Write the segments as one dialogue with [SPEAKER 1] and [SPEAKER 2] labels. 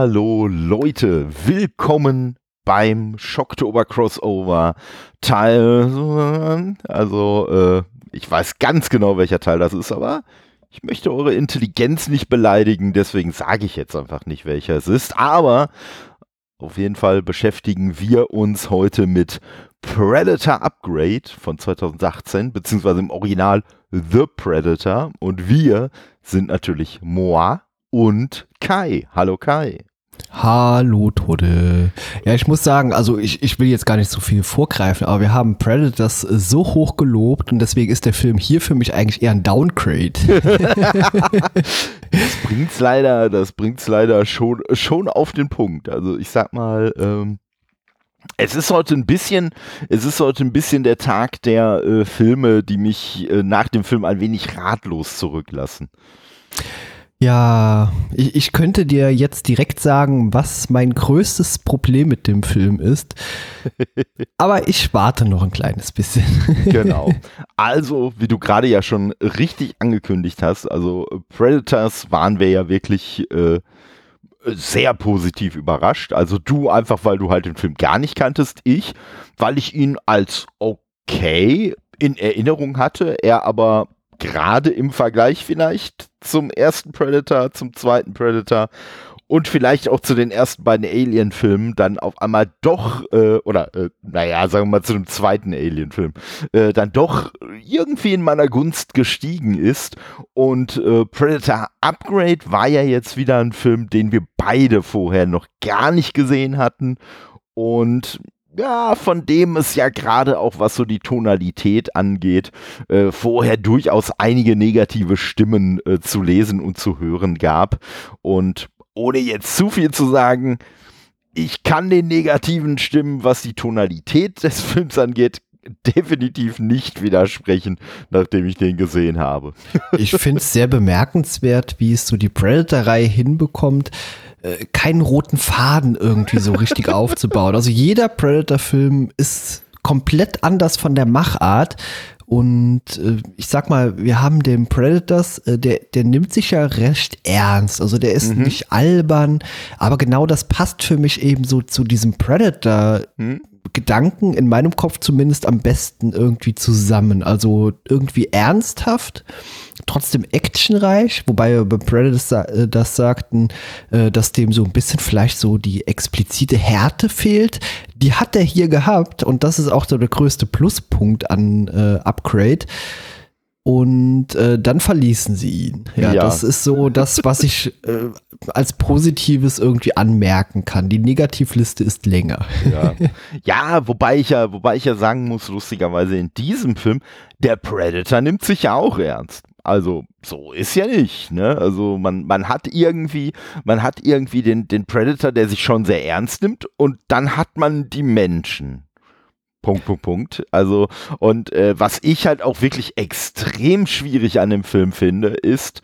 [SPEAKER 1] Hallo Leute, willkommen beim Schocktober Crossover Teil. Also, äh, ich weiß ganz genau, welcher Teil das ist, aber ich möchte eure Intelligenz nicht beleidigen, deswegen sage ich jetzt einfach nicht, welcher es ist. Aber auf jeden Fall beschäftigen wir uns heute mit Predator Upgrade von 2018, beziehungsweise im Original The Predator. Und wir sind natürlich Moa und Kai. Hallo Kai.
[SPEAKER 2] Hallo Tode. Ja, ich muss sagen, also ich, ich will jetzt gar nicht so viel vorgreifen, aber wir haben Predators so hoch gelobt und deswegen ist der Film hier für mich eigentlich eher ein Downgrade.
[SPEAKER 1] das bringt's leider, das bringt's leider schon, schon auf den Punkt. Also ich sag mal, ähm, es ist heute ein bisschen, es ist heute ein bisschen der Tag der äh, Filme, die mich äh, nach dem Film ein wenig ratlos zurücklassen.
[SPEAKER 2] Ja, ich, ich könnte dir jetzt direkt sagen, was mein größtes Problem mit dem Film ist. Aber ich warte noch ein kleines bisschen.
[SPEAKER 1] genau. Also, wie du gerade ja schon richtig angekündigt hast, also Predators waren wir ja wirklich äh, sehr positiv überrascht. Also du einfach, weil du halt den Film gar nicht kanntest. Ich, weil ich ihn als okay in Erinnerung hatte, er aber gerade im Vergleich vielleicht zum ersten Predator, zum zweiten Predator und vielleicht auch zu den ersten beiden Alien-Filmen dann auf einmal doch, äh, oder äh, naja, sagen wir mal zu dem zweiten Alien-Film, äh, dann doch irgendwie in meiner Gunst gestiegen ist. Und äh, Predator Upgrade war ja jetzt wieder ein Film, den wir beide vorher noch gar nicht gesehen hatten. Und ja, von dem es ja gerade auch was so die Tonalität angeht, äh, vorher durchaus einige negative Stimmen äh, zu lesen und zu hören gab. Und ohne jetzt zu viel zu sagen, ich kann den negativen Stimmen, was die Tonalität des Films angeht, definitiv nicht widersprechen, nachdem ich den gesehen habe.
[SPEAKER 2] ich finde es sehr bemerkenswert, wie es so die Predator-Reihe hinbekommt, äh, keinen roten Faden irgendwie so richtig aufzubauen. Also jeder Predator-Film ist komplett anders von der Machart. Und äh, ich sag mal, wir haben den Predators, äh, der, der nimmt sich ja recht ernst. Also der ist mhm. nicht albern, aber genau das passt für mich eben so zu diesem Predator. Mhm. Gedanken in meinem Kopf zumindest am besten irgendwie zusammen. Also irgendwie ernsthaft, trotzdem actionreich, wobei wir bei Predator äh, das sagten, äh, dass dem so ein bisschen vielleicht so die explizite Härte fehlt. Die hat er hier gehabt und das ist auch so der größte Pluspunkt an äh, Upgrade und äh, dann verließen sie ihn. Ja, ja, das ist so das, was ich äh, als Positives irgendwie anmerken kann. Die Negativliste ist länger.
[SPEAKER 1] Ja. ja, wobei ich ja, wobei ich ja sagen muss, lustigerweise in diesem Film, der Predator nimmt sich ja auch ernst. Also so ist ja nicht, ne? Also man, man hat irgendwie, man hat irgendwie den, den Predator, der sich schon sehr ernst nimmt und dann hat man die Menschen. Punkt, Punkt, Punkt. Also, und äh, was ich halt auch wirklich extrem schwierig an dem Film finde, ist,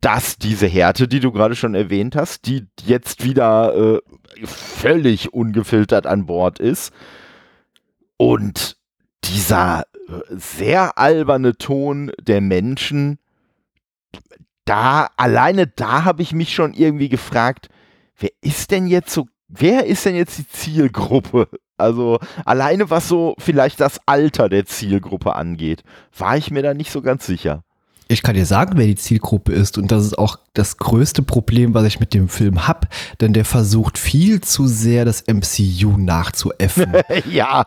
[SPEAKER 1] dass diese Härte, die du gerade schon erwähnt hast, die jetzt wieder äh, völlig ungefiltert an Bord ist und dieser sehr alberne Ton der Menschen, da, alleine da habe ich mich schon irgendwie gefragt, wer ist denn jetzt so, wer ist denn jetzt die Zielgruppe also alleine was so vielleicht das Alter der Zielgruppe angeht, war ich mir da nicht so ganz sicher.
[SPEAKER 2] Ich kann dir sagen, wer die Zielgruppe ist und das ist auch das größte Problem, was ich mit dem Film habe, denn der versucht viel zu sehr das MCU nachzuäffen.
[SPEAKER 1] ja.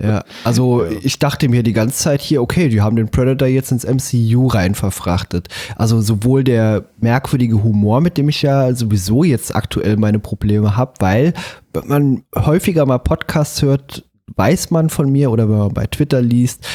[SPEAKER 2] Ja, also ich dachte mir die ganze Zeit hier, okay, die haben den Predator jetzt ins MCU rein verfrachtet. Also sowohl der merkwürdige Humor, mit dem ich ja sowieso jetzt aktuell meine Probleme habe, weil wenn man häufiger mal Podcasts hört, weiß man von mir oder wenn man bei Twitter liest,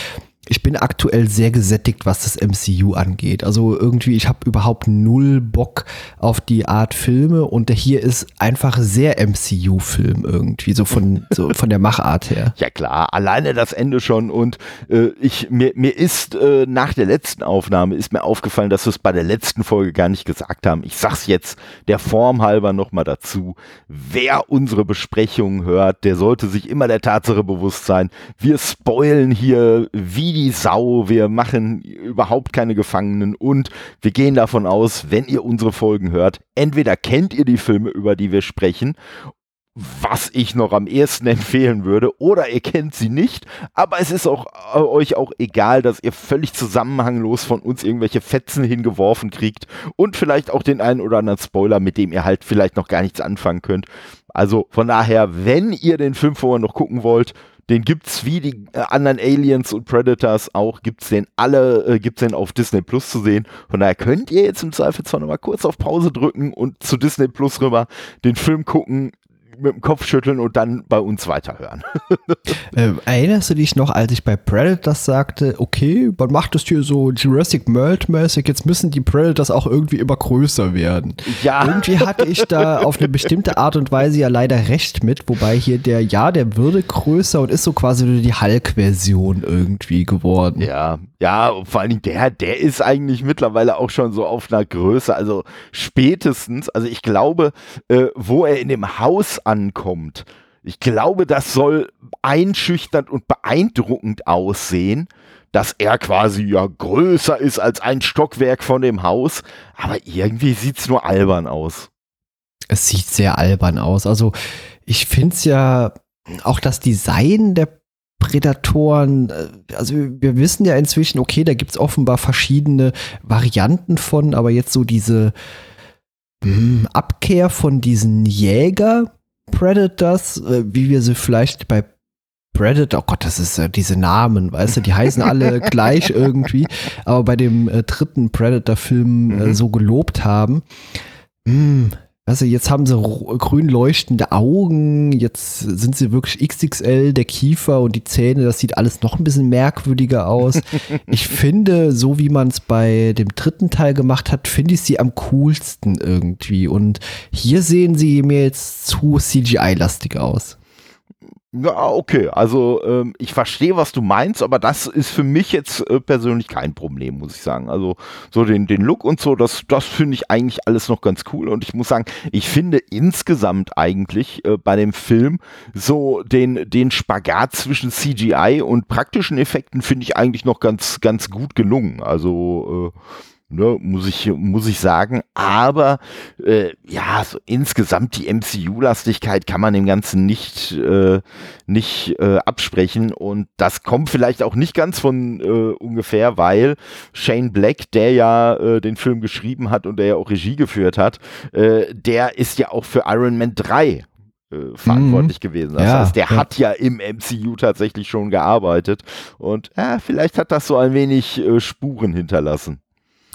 [SPEAKER 2] ich bin aktuell sehr gesättigt, was das MCU angeht. Also irgendwie, ich habe überhaupt null Bock auf die Art Filme und der hier ist einfach sehr MCU-Film irgendwie, so von, so von der Machart her.
[SPEAKER 1] Ja klar, alleine das Ende schon und äh, ich, mir, mir ist äh, nach der letzten Aufnahme ist mir aufgefallen, dass wir es bei der letzten Folge gar nicht gesagt haben. Ich sag's jetzt der Form halber nochmal dazu. Wer unsere Besprechungen hört, der sollte sich immer der Tatsache bewusst sein, wir spoilen hier wie die Sau. Wir machen überhaupt keine Gefangenen und wir gehen davon aus, wenn ihr unsere Folgen hört, entweder kennt ihr die Filme, über die wir sprechen was ich noch am ehesten empfehlen würde, oder ihr kennt sie nicht, aber es ist auch äh, euch auch egal, dass ihr völlig zusammenhanglos von uns irgendwelche Fetzen hingeworfen kriegt und vielleicht auch den einen oder anderen Spoiler, mit dem ihr halt vielleicht noch gar nichts anfangen könnt. Also von daher, wenn ihr den Film vorher noch gucken wollt, den gibt's wie die äh, anderen Aliens und Predators auch, gibt's den alle, äh, gibt's den auf Disney Plus zu sehen. Von daher könnt ihr jetzt im Zweifelsfall nochmal kurz auf Pause drücken und zu Disney Plus rüber den Film gucken mit dem Kopf schütteln und dann bei uns weiterhören.
[SPEAKER 2] äh, erinnerst du dich noch, als ich bei Predators sagte, okay, man macht das hier so Jurassic World-mäßig, jetzt müssen die Predators auch irgendwie immer größer werden. Ja. Irgendwie hatte ich da auf eine bestimmte Art und Weise ja leider recht mit, wobei hier der, ja, der würde größer und ist so quasi die Hulk-Version irgendwie geworden.
[SPEAKER 1] Ja, ja, vor allen Dingen der, der ist eigentlich mittlerweile auch schon so auf einer Größe, also spätestens, also ich glaube, äh, wo er in dem Haus ankommt, ich glaube, das soll einschüchternd und beeindruckend aussehen, dass er quasi ja größer ist als ein Stockwerk von dem Haus, aber irgendwie sieht es nur albern aus.
[SPEAKER 2] Es sieht sehr albern aus. Also ich finde es ja auch das Design der Prädatoren, äh, also wir wissen ja inzwischen, okay, da gibt es offenbar verschiedene Varianten von, aber jetzt so diese hm, Abkehr von diesen Jäger-Predators, äh, wie wir sie vielleicht bei Predator, oh Gott, das ist äh, diese Namen, weißt du, die heißen alle gleich irgendwie, aber bei dem äh, dritten Predator-Film äh, mhm. so gelobt haben. Mh, hm, also jetzt haben sie grün leuchtende Augen, jetzt sind sie wirklich XXL, der Kiefer und die Zähne, das sieht alles noch ein bisschen merkwürdiger aus. ich finde, so wie man es bei dem dritten Teil gemacht hat, finde ich sie am coolsten irgendwie. Und hier sehen sie mir jetzt zu CGI-lastig aus.
[SPEAKER 1] Ja, okay. Also ähm, ich verstehe, was du meinst, aber das ist für mich jetzt äh, persönlich kein Problem, muss ich sagen. Also so den, den Look und so, das, das finde ich eigentlich alles noch ganz cool. Und ich muss sagen, ich finde insgesamt eigentlich äh, bei dem Film so den, den Spagat zwischen CGI und praktischen Effekten finde ich eigentlich noch ganz, ganz gut gelungen. Also äh, ne, muss ich, muss ich sagen. Aber äh, ja, so insgesamt die MCU-Lastigkeit kann man dem Ganzen nicht, äh, nicht äh, absprechen. Und das kommt vielleicht auch nicht ganz von äh, ungefähr, weil Shane Black, der ja äh, den Film geschrieben hat und der ja auch Regie geführt hat, äh, der ist ja auch für Iron Man 3 äh, verantwortlich mhm. gewesen. Das ja, heißt, der ja. hat ja im MCU tatsächlich schon gearbeitet und äh, vielleicht hat das so ein wenig äh, Spuren hinterlassen.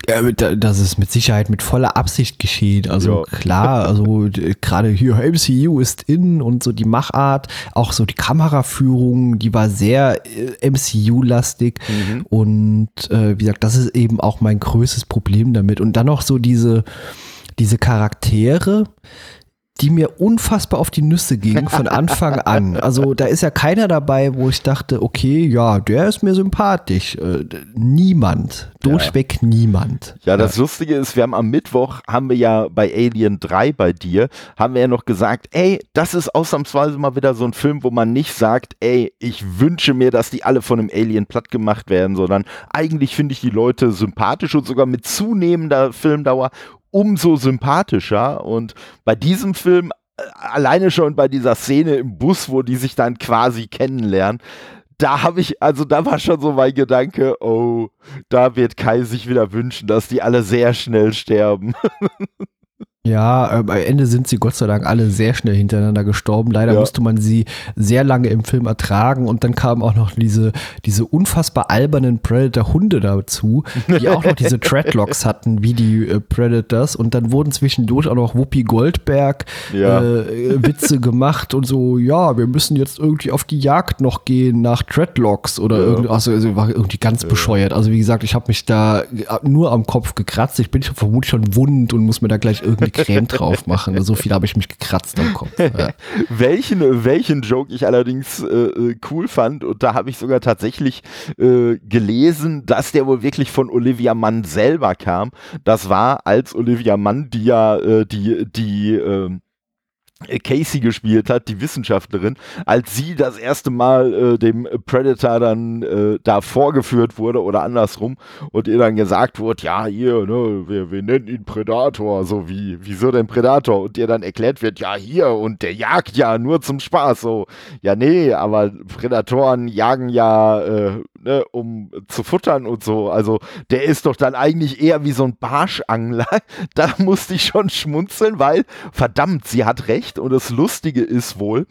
[SPEAKER 2] Ja, das ist mit Sicherheit mit voller Absicht geschehen. Also ja. klar, also gerade hier MCU ist in und so die Machart, auch so die Kameraführung, die war sehr äh, MCU-lastig. Mhm. Und äh, wie gesagt, das ist eben auch mein größtes Problem damit. Und dann noch so diese, diese Charaktere, die mir unfassbar auf die Nüsse ging von Anfang an. Also da ist ja keiner dabei, wo ich dachte, okay, ja, der ist mir sympathisch. Äh, niemand. Durchweg ja. niemand.
[SPEAKER 1] Ja, das ja. Lustige ist, wir haben am Mittwoch, haben wir ja bei Alien 3 bei dir, haben wir ja noch gesagt, ey, das ist ausnahmsweise mal wieder so ein Film, wo man nicht sagt, ey, ich wünsche mir, dass die alle von einem Alien platt gemacht werden, sondern eigentlich finde ich die Leute sympathisch und sogar mit zunehmender Filmdauer umso sympathischer. Und bei diesem Film, äh, alleine schon bei dieser Szene im Bus, wo die sich dann quasi kennenlernen, da habe ich, also da war schon so mein Gedanke, oh, da wird Kai sich wieder wünschen, dass die alle sehr schnell sterben.
[SPEAKER 2] Ja, äh, am Ende sind sie Gott sei Dank alle sehr schnell hintereinander gestorben. Leider ja. musste man sie sehr lange im Film ertragen und dann kamen auch noch diese, diese unfassbar albernen Predator-Hunde dazu, die auch noch diese Treadlocks hatten, wie die äh, Predators. Und dann wurden zwischendurch auch noch Whoopi Goldberg ja. äh, Witze gemacht und so, ja, wir müssen jetzt irgendwie auf die Jagd noch gehen nach Treadlocks oder ja. irgendwie, also, also war irgendwie ganz bescheuert. Also wie gesagt, ich habe mich da äh, nur am Kopf gekratzt. Ich bin vermutlich schon wund und muss mir da gleich irgendwie Creme drauf machen. So viel habe ich mich gekratzt am Kopf. Ja.
[SPEAKER 1] welchen, welchen Joke ich allerdings äh, äh, cool fand, und da habe ich sogar tatsächlich äh, gelesen, dass der wohl wirklich von Olivia Mann selber kam. Das war als Olivia Mann, die ja äh, die, die, ähm, Casey gespielt hat, die Wissenschaftlerin, als sie das erste Mal äh, dem Predator dann äh, da vorgeführt wurde oder andersrum und ihr dann gesagt wurde, ja, hier, ne, wir, wir nennen ihn Predator, so wie, wieso denn Predator? Und ihr dann erklärt wird, ja, hier, und der jagt ja nur zum Spaß, so, ja, nee, aber Predatoren jagen ja, äh, ne, um zu futtern und so, also der ist doch dann eigentlich eher wie so ein Barschangler, da musste ich schon schmunzeln, weil, verdammt, sie hat recht, und das Lustige ist wohl,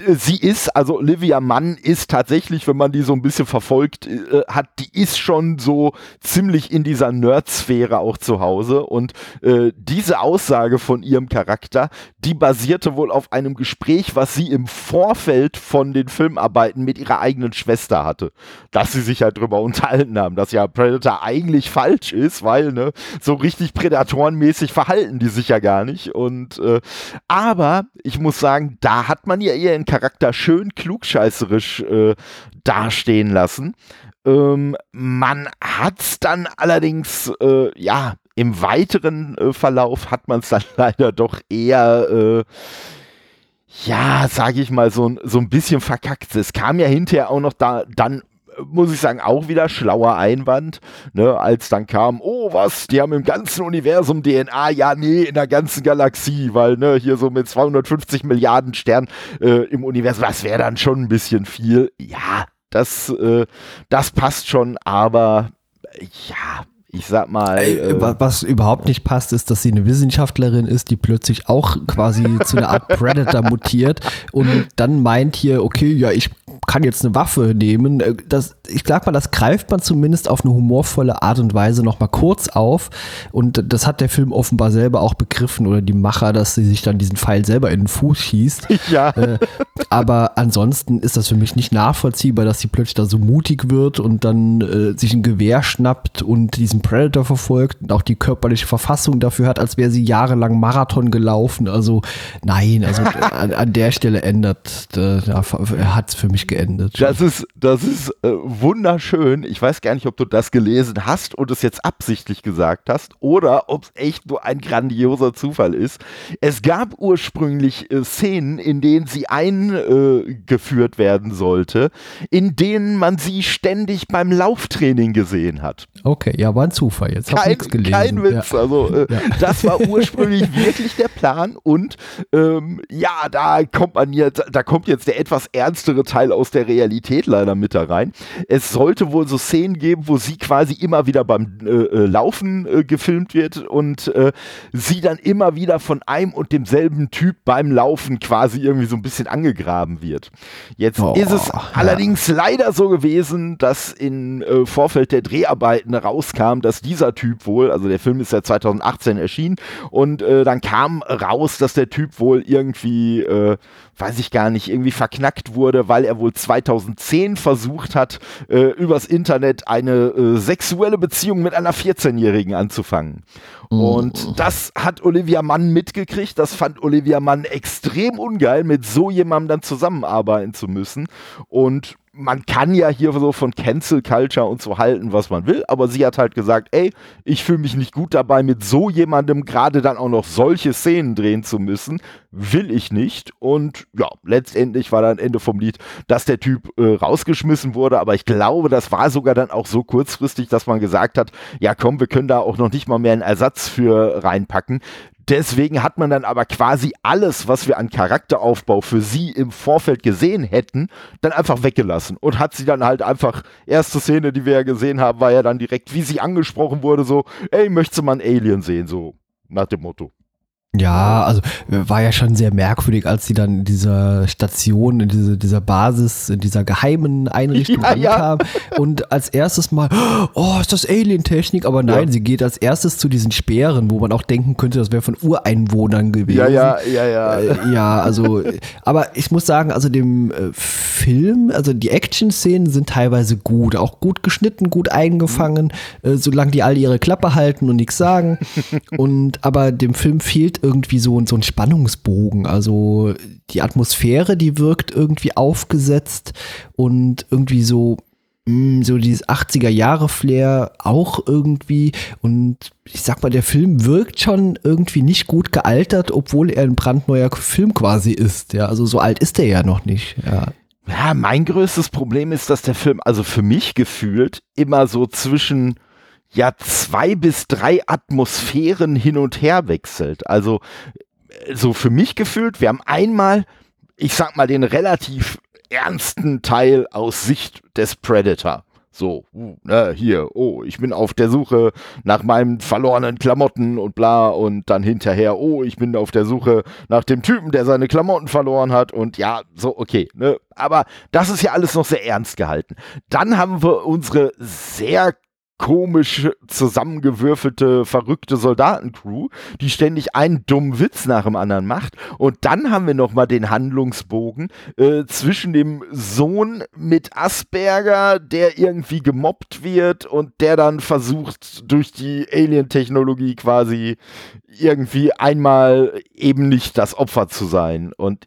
[SPEAKER 1] sie ist, also Olivia Mann ist tatsächlich, wenn man die so ein bisschen verfolgt äh, hat, die ist schon so ziemlich in dieser Nerd-Sphäre auch zu Hause. Und äh, diese Aussage von ihrem Charakter, die basierte wohl auf einem Gespräch, was sie im Vorfeld von den Filmarbeiten mit ihrer eigenen Schwester hatte. Dass sie sich halt drüber unterhalten haben, dass ja Predator eigentlich falsch ist, weil, ne, so richtig prädatorenmäßig verhalten die sich ja gar nicht. Und äh, aber ich muss sagen, da hat man ja eher seinen Charakter schön klugscheißerisch äh, dastehen lassen. Ähm, man es dann allerdings, äh, ja, im weiteren äh, Verlauf hat man es dann leider doch eher, äh, ja, sage ich mal, so, so ein bisschen verkackt. Es kam ja hinterher auch noch da dann muss ich sagen, auch wieder schlauer Einwand, ne, als dann kam, oh was, die haben im ganzen Universum DNA, ja, nee, in der ganzen Galaxie, weil, ne, hier so mit 250 Milliarden Sternen äh, im Universum, das wäre dann schon ein bisschen viel. Ja, das, äh, das passt schon, aber ja, ich sag mal. Äh,
[SPEAKER 2] was überhaupt nicht passt, ist, dass sie eine Wissenschaftlerin ist, die plötzlich auch quasi zu einer Art Predator mutiert und dann meint hier, okay, ja, ich kann jetzt eine Waffe nehmen. Äh, das, ich sag mal, das greift man zumindest auf eine humorvolle Art und Weise nochmal kurz auf. Und das hat der Film offenbar selber auch begriffen oder die Macher, dass sie sich dann diesen Pfeil selber in den Fuß schießt.
[SPEAKER 1] Ja. Äh,
[SPEAKER 2] aber ansonsten ist das für mich nicht nachvollziehbar, dass sie plötzlich da so mutig wird und dann äh, sich ein Gewehr schnappt und diesen Predator verfolgt und auch die körperliche Verfassung dafür hat, als wäre sie jahrelang Marathon gelaufen. Also nein, also an, an, der Stelle ändert, äh, hat es für mich geendet.
[SPEAKER 1] Das ist, das ist äh, wunderschön. Ich weiß gar nicht, ob du das gelesen hast und es jetzt absichtlich gesagt hast oder ob es echt nur ein grandioser Zufall ist. Es gab ursprünglich äh, Szenen, in denen sie eingeführt werden sollte, in denen man sie ständig beim Lauftraining gesehen hat.
[SPEAKER 2] Okay, ja, war ein Zufall. Jetzt kein, gelesen.
[SPEAKER 1] kein Witz. Ja. Also äh, ja. das war ursprünglich wirklich der Plan und ähm, ja, da kommt man jetzt, da kommt jetzt der etwas ernstere Teil aus der Realität leider mit da rein. Es sollte wohl so Szenen geben, wo sie quasi immer wieder beim äh, äh Laufen äh, gefilmt wird und äh, sie dann immer wieder von einem und demselben Typ beim Laufen quasi irgendwie so ein bisschen angegraben wird. Jetzt oh, ist es ja. allerdings leider so gewesen, dass in äh, Vorfeld der Dreharbeiten rauskam, dass dieser Typ wohl, also der Film ist ja 2018 erschienen und äh, dann kam raus, dass der Typ wohl irgendwie, weiß ich gar nicht, irgendwie verknackt wurde, weil er wohl 2010 versucht hat, äh, übers Internet eine äh, sexuelle Beziehung mit einer 14-Jährigen anzufangen. Und mhm. das hat Olivia Mann mitgekriegt. Das fand Olivia Mann extrem ungeil, mit so jemandem dann zusammenarbeiten zu müssen. Und man kann ja hier so von Cancel Culture und so halten, was man will, aber sie hat halt gesagt, ey, ich fühle mich nicht gut dabei, mit so jemandem gerade dann auch noch solche Szenen drehen zu müssen, will ich nicht. Und ja, letztendlich war dann Ende vom Lied, dass der Typ äh, rausgeschmissen wurde, aber ich glaube, das war sogar dann auch so kurzfristig, dass man gesagt hat, ja komm, wir können da auch noch nicht mal mehr einen Ersatz für reinpacken. Deswegen hat man dann aber quasi alles, was wir an Charakteraufbau für sie im Vorfeld gesehen hätten, dann einfach weggelassen und hat sie dann halt einfach, erste Szene, die wir ja gesehen haben, war ja dann direkt, wie sie angesprochen wurde, so, ey, möchtest du mal einen Alien sehen, so nach dem Motto.
[SPEAKER 2] Ja, also war ja schon sehr merkwürdig, als sie dann in dieser Station, in diese, dieser Basis, in dieser geheimen Einrichtung ja, ankam ja. und als erstes mal, oh, ist das Alien-Technik? Aber nein, ja. sie geht als erstes zu diesen Speeren, wo man auch denken könnte, das wäre von Ureinwohnern gewesen.
[SPEAKER 1] Ja, ja, ja, ja.
[SPEAKER 2] Äh, ja, also, aber ich muss sagen, also dem äh, Film, also die Action-Szenen sind teilweise gut, auch gut geschnitten, gut eingefangen, mhm. äh, solange die alle ihre Klappe halten und nichts sagen. und aber dem Film fehlt irgendwie so, so ein Spannungsbogen. Also die Atmosphäre, die wirkt irgendwie aufgesetzt und irgendwie so, mh, so dieses 80er Jahre Flair auch irgendwie und ich sag mal, der Film wirkt schon irgendwie nicht gut gealtert, obwohl er ein brandneuer Film quasi ist. Ja, also so alt ist er ja noch nicht. Ja.
[SPEAKER 1] Ja, mein größtes Problem ist, dass der Film, also für mich gefühlt, immer so zwischen ja zwei bis drei Atmosphären hin und her wechselt. Also so für mich gefühlt, wir haben einmal, ich sag mal, den relativ ernsten Teil aus Sicht des Predator. So, ne, hier, oh, ich bin auf der Suche nach meinen verlorenen Klamotten und bla und dann hinterher, oh, ich bin auf der Suche nach dem Typen, der seine Klamotten verloren hat und ja, so, okay, ne, aber das ist ja alles noch sehr ernst gehalten. Dann haben wir unsere sehr komisch zusammengewürfelte, verrückte Soldatencrew, die ständig einen dummen Witz nach dem anderen macht. Und dann haben wir nochmal den Handlungsbogen äh, zwischen dem Sohn mit Asperger, der irgendwie gemobbt wird und der dann versucht, durch die Alien-Technologie quasi irgendwie einmal eben nicht das Opfer zu sein. Und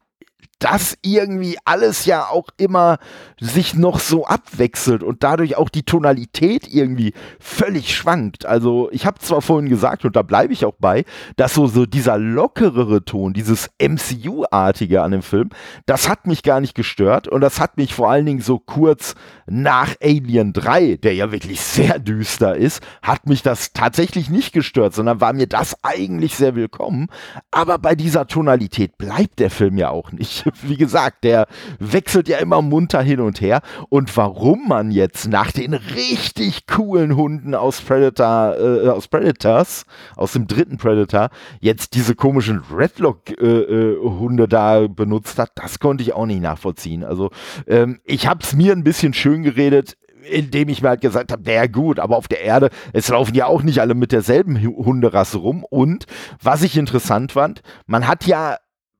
[SPEAKER 1] das irgendwie alles ja auch immer sich noch so abwechselt und dadurch auch die Tonalität irgendwie völlig schwankt. Also ich habe zwar vorhin gesagt, und da bleibe ich auch bei, dass so, so dieser lockerere Ton, dieses MCU-artige an dem Film, das hat mich gar nicht gestört und das hat mich vor allen Dingen so kurz nach Alien 3, der ja wirklich sehr düster ist, hat mich das tatsächlich nicht gestört, sondern war mir das eigentlich sehr willkommen. Aber bei dieser Tonalität bleibt der Film ja auch nicht. wie gesagt, der wechselt ja immer munter hin und her. Und warum man jetzt nach den richtig coolen Hunden aus Predator, äh, aus Predators, aus dem dritten Predator, jetzt diese komischen Redlock-Hunde äh, äh, da benutzt hat, das konnte ich auch nicht nachvollziehen. Also ähm, ich habe es mir ein bisschen schön geredet indem ich mir halt gesagt habe, naja gut, aber auf der Erde, es laufen ja auch nicht alle mit derselben Hunderasse rum. Und was ich interessant fand, man hat ja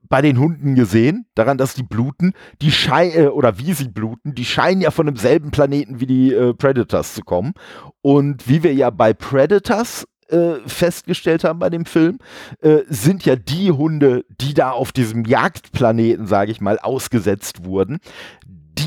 [SPEAKER 1] bei den Hunden gesehen, daran, dass die bluten, die scheinen, äh, oder wie sie bluten, die scheinen ja von demselben Planeten wie die äh, Predators zu kommen. Und wie wir ja bei Predators äh, festgestellt haben bei dem Film, äh, sind ja die Hunde, die da auf diesem Jagdplaneten, sage ich mal, ausgesetzt wurden,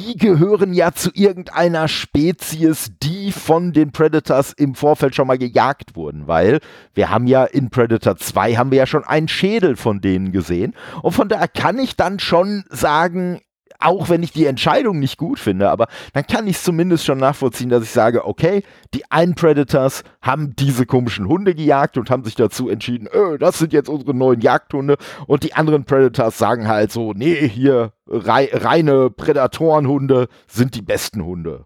[SPEAKER 1] die gehören ja zu irgendeiner Spezies, die von den Predators im Vorfeld schon mal gejagt wurden, weil wir haben ja in Predator 2 haben wir ja schon einen Schädel von denen gesehen. Und von daher kann ich dann schon sagen, auch wenn ich die Entscheidung nicht gut finde, aber dann kann ich es zumindest schon nachvollziehen, dass ich sage, okay, die einen Predators haben diese komischen Hunde gejagt und haben sich dazu entschieden, öh, das sind jetzt unsere neuen Jagdhunde und die anderen Predators sagen halt so, nee, hier rei reine Prädatorenhunde sind die besten Hunde.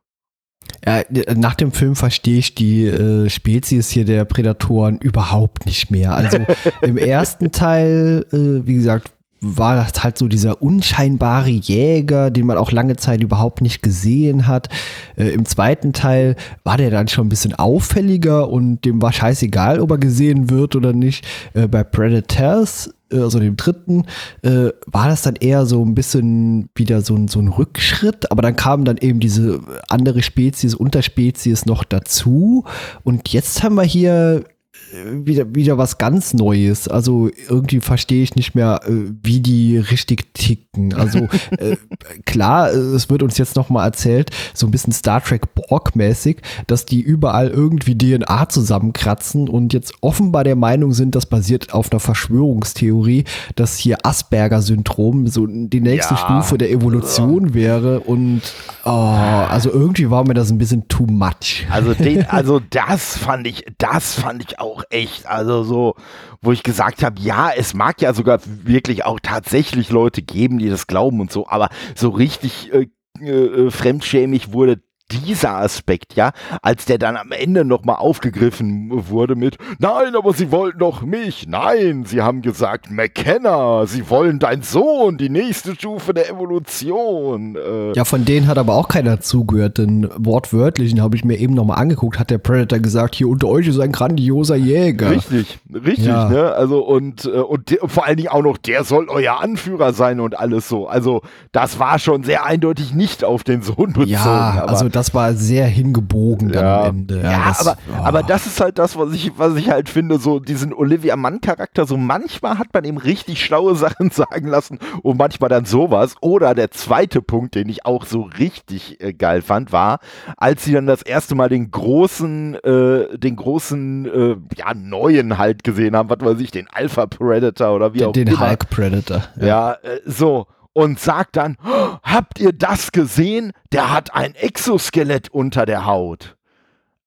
[SPEAKER 2] Ja, nach dem Film verstehe ich die äh, Spezies hier der Prädatoren überhaupt nicht mehr. Also im ersten Teil, äh, wie gesagt, war das halt so dieser unscheinbare Jäger, den man auch lange Zeit überhaupt nicht gesehen hat. Äh, Im zweiten Teil war der dann schon ein bisschen auffälliger und dem war scheißegal, ob er gesehen wird oder nicht. Äh, bei Predators äh, also dem dritten, äh, war das dann eher so ein bisschen wieder so ein, so ein Rückschritt, aber dann kamen dann eben diese andere Spezies, Unterspezies noch dazu und jetzt haben wir hier wieder, wieder was ganz Neues. Also irgendwie verstehe ich nicht mehr, äh, wie die richtig ticken. Also äh, klar, es wird uns jetzt nochmal erzählt, so ein bisschen Star Trek Borg-mäßig, dass die überall irgendwie DNA zusammenkratzen und jetzt offenbar der Meinung sind, das basiert auf einer Verschwörungstheorie, dass hier Asperger-Syndrom so die nächste ja. Stufe der Evolution wäre und oh, also irgendwie war mir das ein bisschen too much.
[SPEAKER 1] Also, den, also das fand ich, das fand ich auch echt, also so, wo ich gesagt habe, ja, es mag ja sogar wirklich auch tatsächlich Leute geben, die das glauben und so, aber so richtig äh, äh, fremdschämig wurde dieser Aspekt, ja, als der dann am Ende nochmal aufgegriffen wurde mit, nein, aber sie wollten doch mich, nein, sie haben gesagt, McKenna, sie wollen dein Sohn, die nächste Stufe der Evolution.
[SPEAKER 2] Äh. Ja, von denen hat aber auch keiner zugehört, denn wortwörtlich, habe ich mir eben nochmal angeguckt, hat der Predator gesagt, hier unter euch ist ein grandioser Jäger.
[SPEAKER 1] Richtig, richtig, ja. ne, also und, äh, und der, vor allen Dingen auch noch, der soll euer Anführer sein und alles so, also das war schon sehr eindeutig nicht auf den Sohn bezogen.
[SPEAKER 2] Ja, also das war sehr hingebogen dann
[SPEAKER 1] ja.
[SPEAKER 2] am Ende.
[SPEAKER 1] Ja, ja das, aber, oh. aber das ist halt das, was ich, was ich halt finde, so diesen Olivia Mann-Charakter, so manchmal hat man ihm richtig schlaue Sachen sagen lassen und manchmal dann sowas. Oder der zweite Punkt, den ich auch so richtig äh, geil fand, war, als sie dann das erste Mal den großen, äh, den großen, äh, ja, neuen halt gesehen haben, was weiß ich, den Alpha Predator oder wie
[SPEAKER 2] den,
[SPEAKER 1] auch
[SPEAKER 2] den
[SPEAKER 1] immer.
[SPEAKER 2] Den Hulk Predator.
[SPEAKER 1] Ja, ja äh, so und sagt dann, oh, habt ihr das gesehen? Der hat ein Exoskelett unter der Haut.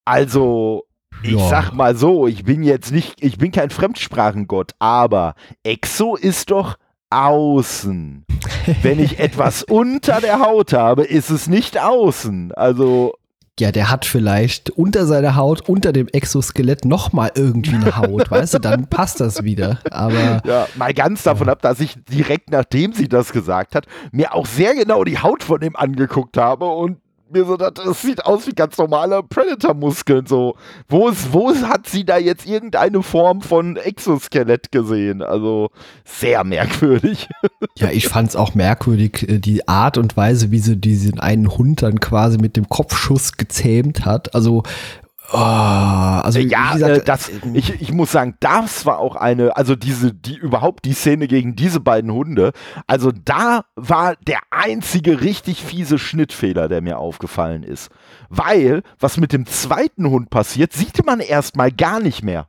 [SPEAKER 1] Also, ich ja. sag mal so, ich bin jetzt nicht, ich bin kein Fremdsprachengott, aber Exo ist doch außen. Wenn ich etwas unter der Haut habe, ist es nicht außen. Also
[SPEAKER 2] ja, der hat vielleicht unter seiner Haut, unter dem Exoskelett nochmal irgendwie eine Haut, weißt du, dann passt das wieder. Aber.
[SPEAKER 1] Ja, mal ganz davon ja. ab, dass ich direkt nachdem sie das gesagt hat, mir auch sehr genau die Haut von ihm angeguckt habe und mir so, das sieht aus wie ganz normale Predator-Muskeln. So, wo, ist, wo hat sie da jetzt irgendeine Form von Exoskelett gesehen? Also sehr merkwürdig.
[SPEAKER 2] Ja, ich fand es auch merkwürdig, äh, die Art und Weise, wie sie diesen einen Hund dann quasi mit dem Kopfschuss gezähmt hat. Also Oh, also
[SPEAKER 1] ja, gesagt, äh, das, ich, ich muss sagen, das war auch eine, also diese, die überhaupt die Szene gegen diese beiden Hunde, also da war der einzige richtig fiese Schnittfehler, der mir aufgefallen ist. Weil, was mit dem zweiten Hund passiert, sieht man erstmal gar nicht mehr.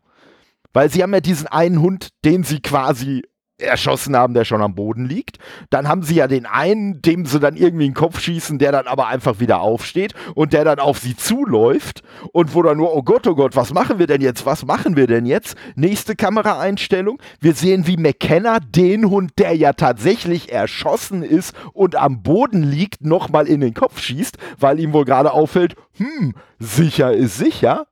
[SPEAKER 1] Weil sie haben ja diesen einen Hund, den sie quasi erschossen haben, der schon am Boden liegt. Dann haben sie ja den einen, dem sie dann irgendwie in den Kopf schießen, der dann aber einfach wieder aufsteht und der dann auf sie zuläuft und wo dann nur, oh Gott, oh Gott, was machen wir denn jetzt? Was machen wir denn jetzt? Nächste Kameraeinstellung. Wir sehen, wie McKenna den Hund, der ja tatsächlich erschossen ist und am Boden liegt, nochmal in den Kopf schießt, weil ihm wohl gerade auffällt, hm, sicher ist sicher.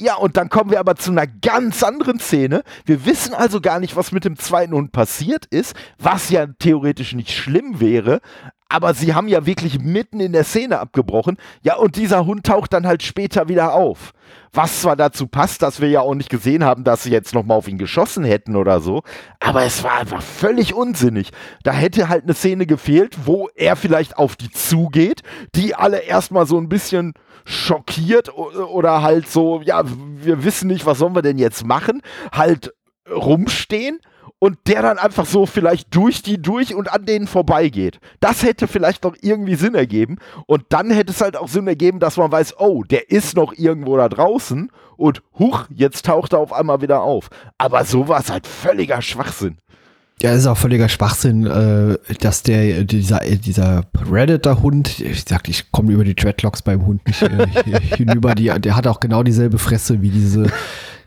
[SPEAKER 1] Ja, und dann kommen wir aber zu einer ganz anderen Szene. Wir wissen also gar nicht, was mit dem zweiten Hund passiert ist, was ja theoretisch nicht schlimm wäre. Aber sie haben ja wirklich mitten in der Szene abgebrochen. Ja, und dieser Hund taucht dann halt später wieder auf. Was zwar dazu passt, dass wir ja auch nicht gesehen haben, dass sie jetzt nochmal auf ihn geschossen hätten oder so. Aber es war einfach völlig unsinnig. Da hätte halt eine Szene gefehlt, wo er vielleicht auf die zugeht, die alle erstmal so ein bisschen schockiert oder halt so, ja, wir wissen nicht, was sollen wir denn jetzt machen, halt rumstehen und der dann einfach so vielleicht durch die durch und an denen vorbeigeht. Das hätte vielleicht noch irgendwie Sinn ergeben und dann hätte es halt auch Sinn ergeben, dass man weiß, oh, der ist noch irgendwo da draußen und huch, jetzt taucht er auf einmal wieder auf. Aber so war es halt völliger Schwachsinn.
[SPEAKER 2] Ja, ist auch völliger Schwachsinn, äh, dass der dieser dieser Predator-Hund, ich sag, ich komme über die Dreadlocks beim Hund nicht äh, hinüber, die, der hat auch genau dieselbe Fresse wie diese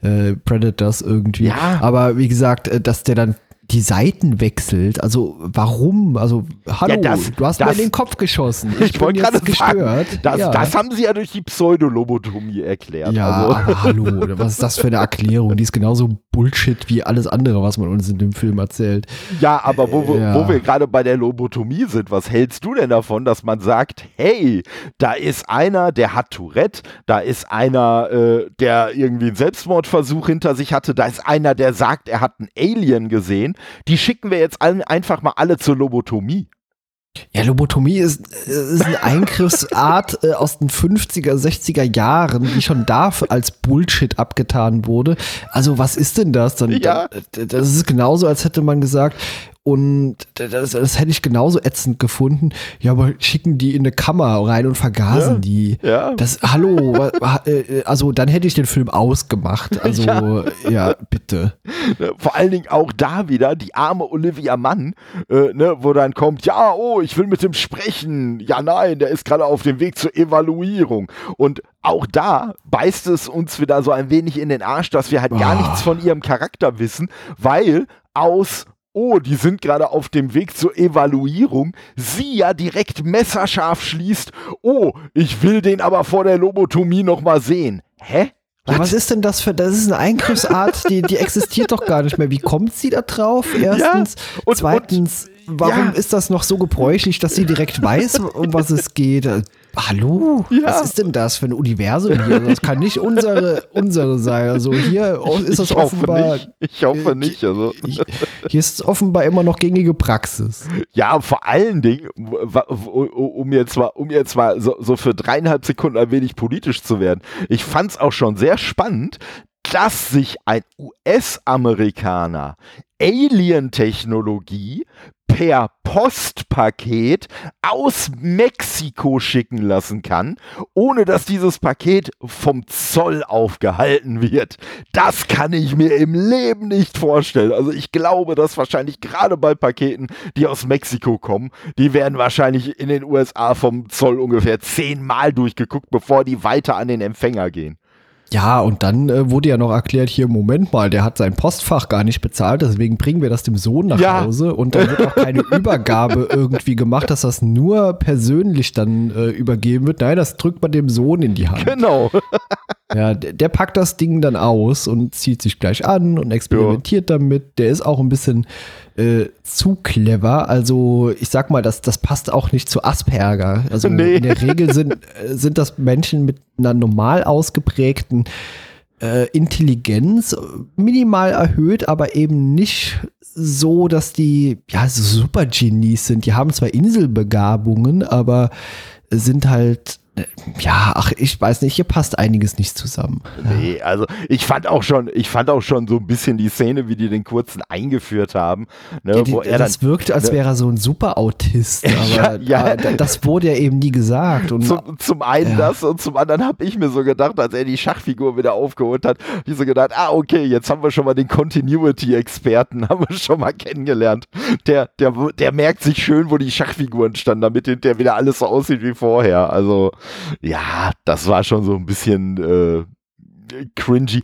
[SPEAKER 2] äh, Predators irgendwie. Ja. Aber wie gesagt, äh, dass der dann die Seiten wechselt. Also warum? Also hallo, ja, das, du hast das, mir in den Kopf geschossen.
[SPEAKER 1] Ich, ich wollte gerade gestört. Sagen, das, ja. das, haben sie ja durch die Pseudolobotomie erklärt.
[SPEAKER 2] Ja, also. aber hallo, was ist das für eine Erklärung? Die ist genauso Bullshit wie alles andere, was man uns in dem Film erzählt.
[SPEAKER 1] Ja, aber wo, ja. wo wir gerade bei der Lobotomie sind, was hältst du denn davon, dass man sagt, hey, da ist einer, der hat Tourette, da ist einer, äh, der irgendwie einen Selbstmordversuch hinter sich hatte, da ist einer, der sagt, er hat einen Alien gesehen die schicken wir jetzt allen einfach mal alle zur Lobotomie.
[SPEAKER 2] Ja, Lobotomie ist, ist eine Eingriffsart äh, aus den 50er, 60er Jahren, die schon da als Bullshit abgetan wurde. Also was ist denn das? Dann, ja. Das ist genauso, als hätte man gesagt, und das, das hätte ich genauso ätzend gefunden. Ja, aber schicken die in eine Kammer rein und vergasen ja, die. Ja. Das, hallo, äh, also dann hätte ich den Film ausgemacht. Also, ja, ja bitte.
[SPEAKER 1] Vor allen Dingen auch da wieder die arme Olivia Mann, äh, ne, wo dann kommt, ja, oh, ich will mit dem sprechen. Ja, nein, der ist gerade auf dem Weg zur Evaluierung. Und auch da beißt es uns wieder so ein wenig in den Arsch, dass wir halt oh. gar nichts von ihrem Charakter wissen, weil aus oh, die sind gerade auf dem Weg zur Evaluierung, sie ja direkt messerscharf schließt, oh, ich will den aber vor der Lobotomie nochmal sehen. Hä?
[SPEAKER 2] Ja, was ist denn das für, das ist eine Eingriffsart, die, die existiert doch gar nicht mehr. Wie kommt sie da drauf? Erstens. Ja, und, Zweitens, und, warum ja. ist das noch so gebräuchlich, dass sie direkt weiß, um was es geht? Hallo?
[SPEAKER 1] Ja.
[SPEAKER 2] Was ist denn das für ein Universum hier? Das kann nicht unsere, unsere sein. Also hier ist das
[SPEAKER 1] ich hoffe
[SPEAKER 2] offenbar.
[SPEAKER 1] nicht. Ich hoffe nicht. Also.
[SPEAKER 2] Hier ist offenbar immer noch gängige Praxis.
[SPEAKER 1] Ja, vor allen Dingen, um jetzt mal, um jetzt mal so, so für dreieinhalb Sekunden ein wenig politisch zu werden. Ich fand es auch schon sehr spannend, dass sich ein US-Amerikaner Alien-Technologie per Postpaket aus Mexiko schicken lassen kann, ohne dass dieses Paket vom Zoll aufgehalten wird. Das kann ich mir im Leben nicht vorstellen. Also ich glaube, dass wahrscheinlich gerade bei Paketen, die aus Mexiko kommen, die werden wahrscheinlich in den USA vom Zoll ungefähr zehnmal durchgeguckt, bevor die weiter an den Empfänger gehen.
[SPEAKER 2] Ja, und dann äh, wurde ja noch erklärt, hier, Moment mal, der hat sein Postfach gar nicht bezahlt, deswegen bringen wir das dem Sohn nach
[SPEAKER 1] Ja.
[SPEAKER 2] Hause und dann wird auch keine Übergabe irgendwie gemacht, dass das nur persönlich dann äh, übergeben wird. Nein, das drückt man dem Sohn in die Hand.
[SPEAKER 1] Genau.
[SPEAKER 2] Ja, der, der packt das Ding dann aus und zieht sich gleich an und experimentiert damit. Der ist auch ein bisschen äh, zu clever. Also ich sag mal, das, das passt auch nicht zu Asperger. Also
[SPEAKER 1] Nee.
[SPEAKER 2] in der Regel sind, äh, sind das Menschen mit einer normal ausgeprägten äh, Intelligenz, minimal erhöht, aber eben nicht so, dass die ja so super Genies sind. Die haben zwar Inselbegabungen, aber sind halt ja, ach, ich weiß nicht, hier passt einiges nicht zusammen.
[SPEAKER 1] Nee, also ich fand auch schon, ich fand auch schon so ein bisschen die Szene, wie die den kurzen eingeführt haben, ne,
[SPEAKER 2] Ja, die,
[SPEAKER 1] wo er dann
[SPEAKER 2] das wirkt, als
[SPEAKER 1] ne?
[SPEAKER 2] wäre er so ein Super-Autist,
[SPEAKER 1] Ja,
[SPEAKER 2] aber
[SPEAKER 1] ja.
[SPEAKER 2] äh, da- das wurde ja eben nie gesagt. Und
[SPEAKER 1] zum, zum einen
[SPEAKER 2] Ja.
[SPEAKER 1] das und zum anderen habe ich mir so gedacht, als er die Schachfigur wieder aufgeholt hat, ich so gedacht, ah, okay, jetzt haben wir schon mal den Continuity-Experten, haben wir schon mal kennengelernt. Der, der, der merkt sich schön, wo die Schachfiguren standen, damit hinterher wieder alles so aussieht wie vorher. Also, ja, das war schon so ein bisschen äh, cringy.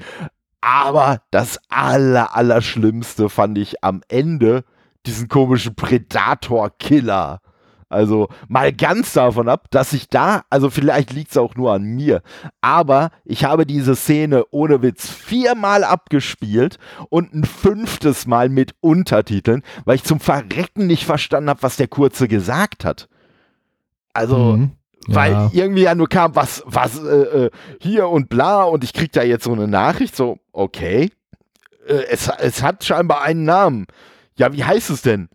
[SPEAKER 1] Aber das aller, Allerschlimmste fand ich am Ende diesen komischen Predator-Killer. Also mal ganz davon ab, dass ich da, also vielleicht liegt es auch nur an mir, aber ich habe diese Szene ohne Witz viermal abgespielt und ein fünftes Mal mit Untertiteln, weil ich zum Verrecken nicht verstanden habe, was der Kurze gesagt hat. Also,
[SPEAKER 2] Mhm.
[SPEAKER 1] Weil
[SPEAKER 2] Ja.
[SPEAKER 1] irgendwie ja nur kam, was, was, äh, äh, hier und bla und ich krieg da jetzt so eine Nachricht, so, okay, äh, es, es hat scheinbar einen Namen. Ja, wie heißt es denn?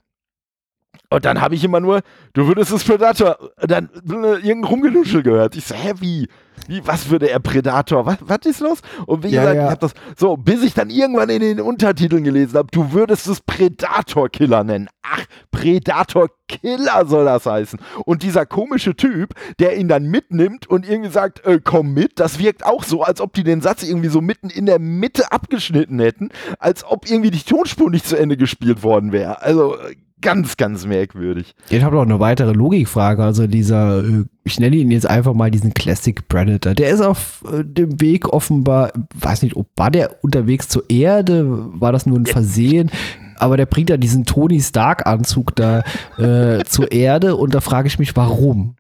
[SPEAKER 1] Und dann habe ich immer nur, du würdest es Predator, dann irgendein Rumgenuschel gehört. Ich so, hä, wie? Wie, was würde er Predator? Was, was ist los? Und wie
[SPEAKER 2] Ja,
[SPEAKER 1] gesagt,
[SPEAKER 2] ja.
[SPEAKER 1] ich habe das so, bis ich dann irgendwann in den Untertiteln gelesen habe, du würdest es Predator-Killer nennen. Ach, Predator-Killer soll das heißen. Und dieser komische Typ, der ihn dann mitnimmt und irgendwie sagt, äh, komm mit, das wirkt auch so, als ob die den Satz irgendwie so mitten in der Mitte abgeschnitten hätten, als ob irgendwie die Tonspur nicht zu Ende gespielt worden wäre. Also äh, ganz, ganz merkwürdig.
[SPEAKER 2] Ich habe noch eine weitere Logikfrage. Also dieser, äh, ich nenne ihn jetzt einfach mal diesen Classic Predator. Der ist auf äh, dem Weg offenbar, weiß nicht, ob war der unterwegs zur Erde, war das nur ein Versehen? Aber der bringt ja diesen Tony Stark Anzug da äh, zur Erde und da frage ich mich, warum?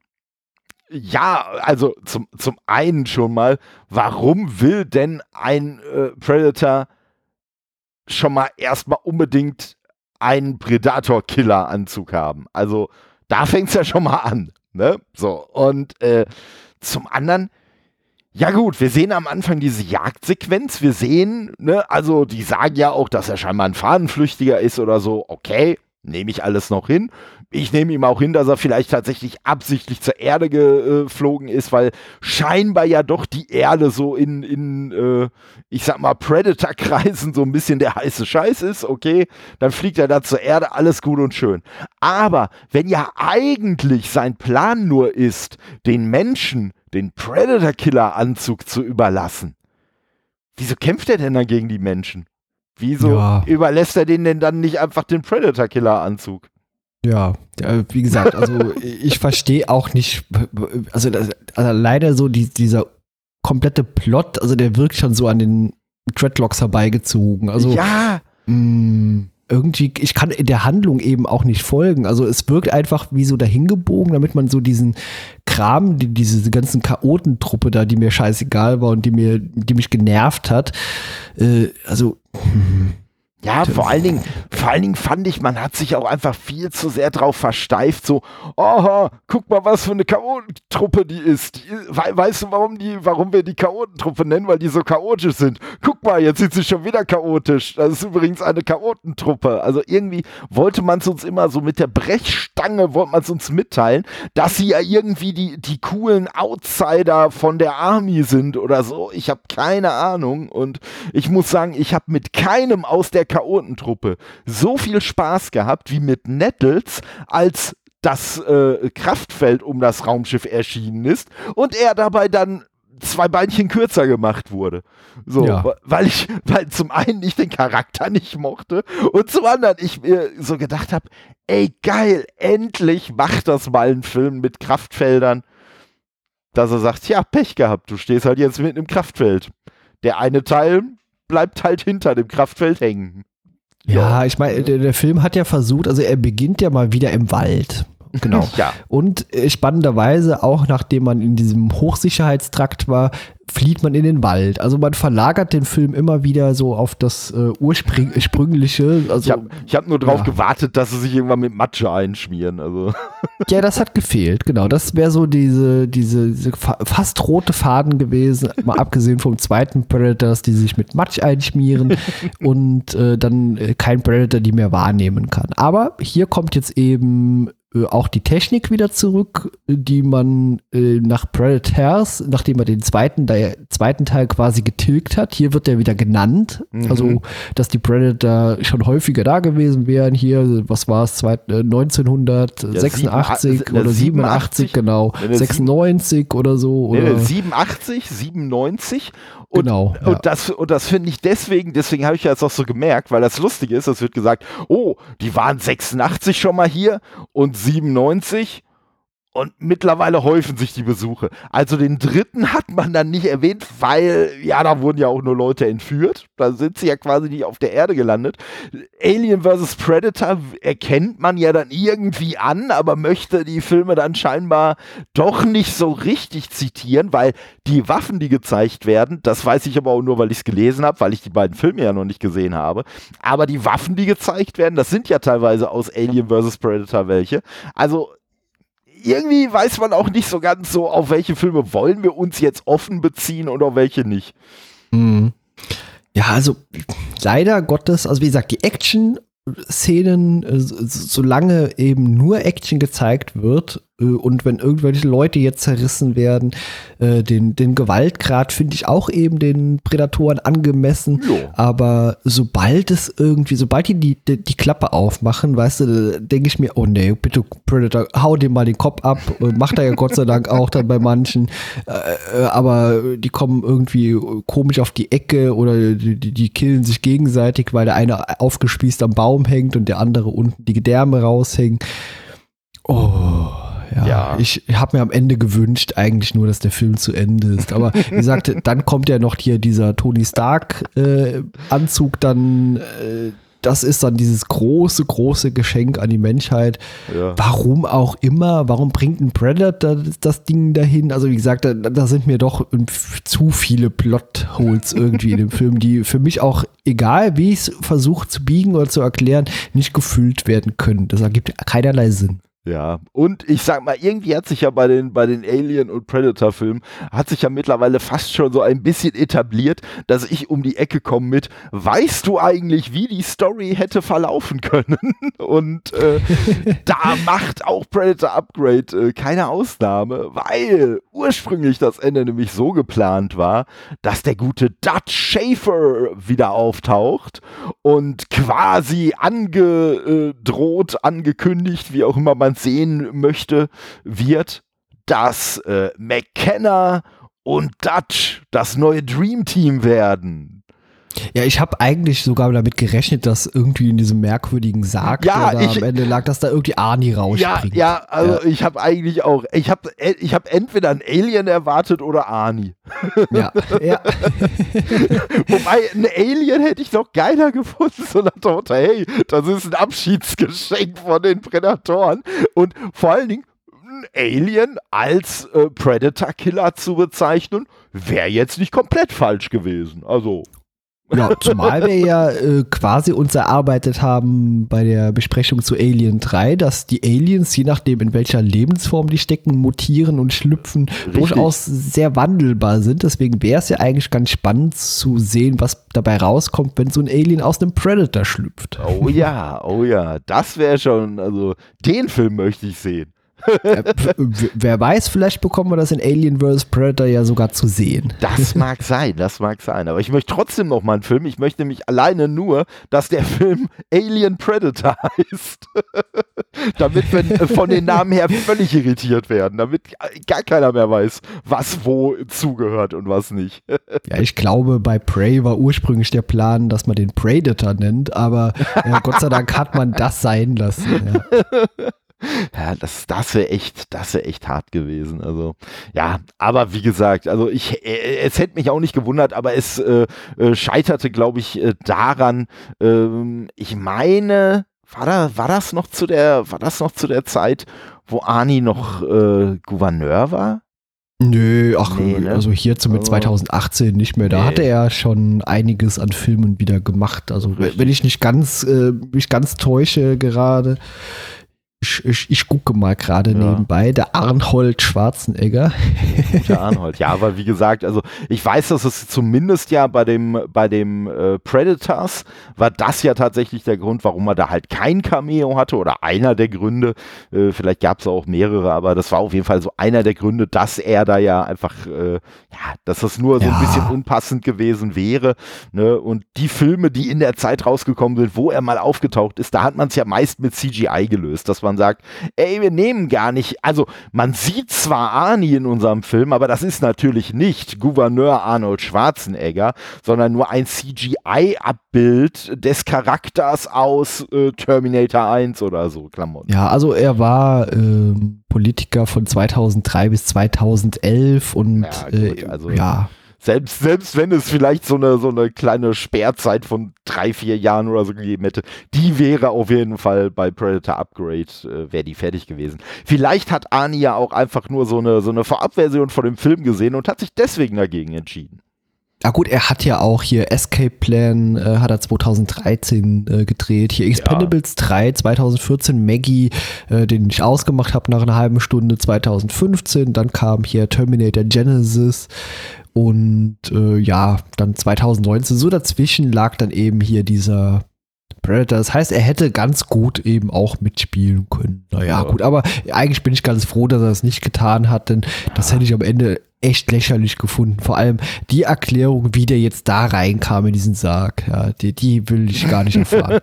[SPEAKER 1] Ja, also zum, zum einen schon mal, warum will denn ein äh, Predator schon mal erstmal unbedingt einen Predator-Killer-Anzug haben? Also da fängt es ja schon mal an. Ne? So, und äh, zum anderen, ja gut, wir sehen am Anfang diese Jagdsequenz, wir sehen, ne, also die sagen ja auch, dass er scheinbar ein Fahnenflüchtiger ist oder so, okay, nehme ich alles noch hin. Ich nehme ihm auch hin, dass er vielleicht tatsächlich absichtlich zur Erde geflogen ist, weil scheinbar ja doch die Erde so in, in äh, ich sag mal, Predator-Kreisen so ein bisschen der heiße Scheiß ist, okay, dann fliegt er da zur Erde, alles gut und schön. Aber wenn ja eigentlich sein Plan nur ist, den Menschen den Predator-Killer-Anzug zu überlassen, wieso kämpft er denn dann gegen die Menschen? Wieso
[SPEAKER 2] Ja.
[SPEAKER 1] überlässt er denen denn dann nicht einfach den Predator-Killer-Anzug?
[SPEAKER 2] Ja, ja, wie gesagt, also ich verstehe auch nicht, also, das, also leider so die, dieser komplette Plot, also der wirkt schon so an den Dreadlocks herbeigezogen. Also
[SPEAKER 1] ja,
[SPEAKER 2] mh, irgendwie, ich kann der Handlung eben auch nicht folgen. Also es wirkt einfach wie so dahingebogen, damit man so diesen Kram, die, diese ganzen Chaotentruppe da, die mir scheißegal war und die mir, die mich genervt hat, äh, also hm,
[SPEAKER 1] Ja, vor allen Dingen, vor allen Dingen fand ich, man hat sich auch einfach viel zu sehr drauf versteift, so, aha, guck mal, was für eine Chaotentruppe die ist. Die, we weißt du, warum die, warum wir die Chaotentruppe nennen? Weil die so chaotisch sind. Guck mal, jetzt sind sie schon wieder chaotisch. Das ist übrigens eine Chaotentruppe. Also irgendwie wollte man es uns immer so mit der Brechstange, wollte man es uns mitteilen, dass sie ja irgendwie die, die coolen Outsider von der Army sind oder so. Ich habe keine Ahnung und ich muss sagen, ich habe mit keinem aus der Chaotentruppe so viel Spaß gehabt wie mit Nettles, als das äh, Kraftfeld um das Raumschiff erschienen ist und er dabei dann zwei Beinchen kürzer gemacht wurde. So, ja. weil ich, weil zum einen ich den Charakter nicht mochte und zum anderen ich mir so gedacht habe, ey geil, endlich macht das mal ein Film mit Kraftfeldern, dass er sagt, ja, Pech gehabt, du stehst halt jetzt mitten im Kraftfeld. Der eine Teil bleibt halt hinter dem Kraftfeld hängen.
[SPEAKER 2] Ja, ich meine, der, der, Film hat ja versucht, also er beginnt ja mal wieder im Wald. Genau. ja. Und äh, spannenderweise, auch nachdem man in diesem Hochsicherheitstrakt war, flieht man in den Wald. Also man verlagert den Film immer wieder so auf das äh, ursprüngliche. Also,
[SPEAKER 1] ich habe hab nur darauf ja. gewartet, dass sie sich irgendwann mit Matsche einschmieren. Also.
[SPEAKER 2] Ja, das hat gefehlt, genau. Das wäre so diese, diese, diese, fast rote Faden gewesen, mal abgesehen vom zweiten Predators, die sich mit Matsch einschmieren und äh, dann äh, kein Predator die mehr wahrnehmen kann. Aber hier kommt jetzt eben äh, auch die Technik wieder zurück, die man äh, nach Predators, nachdem er den zweiten, der zweiten Teil quasi getilgt hat, hier wird er wieder genannt. Mhm. Also, dass die Predator schon häufiger da gewesen wären. Hier, was war es, 1986 ja, sieben, oder 87, 87 genau. 96 oder so. Oder?
[SPEAKER 1] 87, 97 und, genau. Ja. Und das, und das finde ich deswegen, deswegen habe ich ja jetzt auch so gemerkt, weil das lustig ist, es wird gesagt, oh, die waren 86 schon mal hier und 97 und mittlerweile häufen sich die Besuche. Also den dritten hat man dann nicht erwähnt, weil, ja, da wurden ja auch nur Leute entführt. Da sind sie ja quasi nicht auf der Erde gelandet. Alien vs. Predator erkennt man ja dann irgendwie an, aber möchte die Filme dann scheinbar doch nicht so richtig zitieren, weil die Waffen, die gezeigt werden, das weiß ich aber auch nur, weil ich es gelesen habe, weil ich die beiden Filme ja noch nicht gesehen habe. Aber die Waffen, die gezeigt werden, das sind ja teilweise aus Alien vs. Predator welche. Also irgendwie weiß man auch nicht so ganz so, auf welche Filme wollen wir uns jetzt offen beziehen und auf welche nicht.
[SPEAKER 2] Mhm. Ja, also leider Gottes, also wie gesagt, die Action Szenen, äh, solange eben nur Action gezeigt wird, und wenn irgendwelche Leute jetzt zerrissen werden, äh, den, den Gewaltgrad finde ich auch eben den Prädatoren angemessen. Jo. Aber sobald es irgendwie, sobald die, die die Klappe aufmachen, weißt du, denke ich mir, oh nee, bitte Predator, hau dem mal den Kopf ab. Macht er ja Gott sei Dank auch dann bei manchen. Äh, aber die kommen irgendwie komisch auf die Ecke oder die, die killen sich gegenseitig, weil der eine aufgespießt am Baum hängt und der andere unten die Gedärme raushängen. Oh. Ja, ja. ich habe mir am Ende gewünscht, eigentlich nur, dass der Film zu Ende ist. Aber wie gesagt, dann kommt ja noch hier dieser Tony Stark-Anzug, äh, dann äh, das ist dann dieses große, große Geschenk an die Menschheit. Ja. Warum auch immer, warum bringt ein Predator das, Ding dahin? Also wie gesagt, da, da, sind mir doch zu viele Plotholes irgendwie in dem Film, die für mich auch, egal wie ich es versuche zu biegen oder zu erklären, nicht gefüllt werden können. Das ergibt keinerlei Sinn.
[SPEAKER 1] Ja, und ich sag mal, irgendwie hat sich ja bei den, bei den Alien- und Predator-Filmen, hat sich ja mittlerweile fast schon so ein bisschen etabliert, dass ich um die Ecke komme mit, weißt du eigentlich, wie die Story hätte verlaufen können? Und äh, da macht auch Predator Upgrade äh, keine Ausnahme, weil ursprünglich das Ende nämlich so geplant war, dass der gute Dutch Schaefer wieder auftaucht und quasi angedroht, angekündigt, wie auch immer man sehen möchte, wird, dass äh, McKenna und Dutch das neue Dream Team werden.
[SPEAKER 2] Ja, ich habe eigentlich sogar damit gerechnet, dass irgendwie in diesem merkwürdigen Sarg, ja, der da ich, am Ende lag, dass da irgendwie Arnie rausspringt.
[SPEAKER 1] Ja, ja, also ja. ich habe eigentlich auch, ich habe ich hab entweder ein Alien erwartet oder Arnie. Ja, ja. Wobei, ein Alien hätte ich noch geiler gefunden, so nach Motto, hey, das ist ein Abschiedsgeschenk von den Prädatoren und vor allen Dingen, ein Alien als äh, Predator-Killer zu bezeichnen, wäre jetzt nicht komplett falsch gewesen. Also.
[SPEAKER 2] Ja, zumal wir ja äh, quasi uns erarbeitet haben bei der Besprechung zu Alien 3, dass die Aliens, je nachdem in welcher Lebensform die stecken, mutieren und schlüpfen, Richtig. durchaus sehr wandelbar sind. Deswegen wäre es ja eigentlich ganz spannend zu sehen, was dabei rauskommt, wenn so ein Alien aus einem Predator schlüpft.
[SPEAKER 1] Oh ja, oh ja, das wäre schon, also den Film möchte ich sehen.
[SPEAKER 2] Wer weiß, vielleicht bekommen wir das in Alien vs. Predator ja sogar zu sehen.
[SPEAKER 1] Das mag sein, das mag sein. Aber ich möchte trotzdem noch mal einen Film. Ich möchte nämlich alleine nur, dass der Film Alien Predator heißt. damit wir von den Namen her völlig irritiert werden. Damit gar keiner mehr weiß, was wo zugehört und was nicht.
[SPEAKER 2] ja, ich glaube, bei Prey war ursprünglich der Plan, dass man den Predator nennt. Aber äh, Gott sei Dank hat man das sein lassen. Ja.
[SPEAKER 1] Ja, das, das wäre echt, das wäre echt hart gewesen. Also, ja, aber wie gesagt, also ich, äh, es hätte mich auch nicht gewundert, aber es äh, äh, scheiterte, glaube ich, äh, daran, ähm, ich meine, war, da, war das noch zu der, war das noch zu der Zeit, wo Ani noch Gouverneur war?
[SPEAKER 2] Nö, ach, nee, ne? also hier zu mit 2018 nicht mehr. Da nee. hatte er schon einiges an Filmen wieder gemacht. Also Richtig. wenn ich nicht ganz, äh, mich ganz täusche gerade, ich, ich, ich gucke mal gerade ja. nebenbei, der Arnhold Schwarzenegger.
[SPEAKER 1] Der Arnhold, ja, aber wie gesagt, also ich weiß, dass es zumindest ja bei dem, bei dem äh, Predators war das ja tatsächlich der Grund, warum er da halt kein Cameo hatte oder einer der Gründe. Äh, vielleicht gab es auch mehrere, aber das war auf jeden Fall so einer der Gründe, dass er da ja einfach, äh, ja, dass das nur so ja. ein bisschen unpassend gewesen wäre. Ne? Und die Filme, die in der Zeit rausgekommen sind, wo er mal aufgetaucht ist, da hat man es ja meist mit CGI gelöst. Das war man sagt, ey, wir nehmen gar nicht, also man sieht zwar Arnie in unserem Film, aber das ist natürlich nicht Gouverneur Arnold Schwarzenegger, sondern nur ein CGI-Abbild des Charakters aus äh, Terminator 1 oder so, Klamotten.
[SPEAKER 2] Ja, also er war äh, Politiker von 2003 bis 2011 und ja, gut, also, äh, ja
[SPEAKER 1] selbst, selbst wenn es vielleicht so eine, so eine kleine Sperrzeit von drei, vier Jahren oder so gegeben hätte, die wäre auf jeden Fall bei Predator Upgrade, äh, wäre die fertig gewesen. Vielleicht hat Arnie ja auch einfach nur so eine, so eine Vorabversion von dem Film gesehen und hat sich deswegen dagegen entschieden.
[SPEAKER 2] Ah gut, er hat ja auch hier Escape Plan, äh, hat er 2013 äh, gedreht. Hier Expendables ja. 3, 2014 Maggie, äh, den ich ausgemacht habe nach einer halben Stunde 2015. Dann kam hier Terminator Genesis. Und äh, ja, dann 2019, so dazwischen lag dann eben hier dieser Predator. Das heißt, er hätte ganz gut eben auch mitspielen können. Naja, ja. gut, aber eigentlich bin ich ganz froh, dass er das nicht getan hat, denn ja. das hätte ich am Ende echt lächerlich gefunden. Vor allem die Erklärung, wie der jetzt da reinkam in diesen Sarg. Ja, die, die will ich gar nicht erfahren.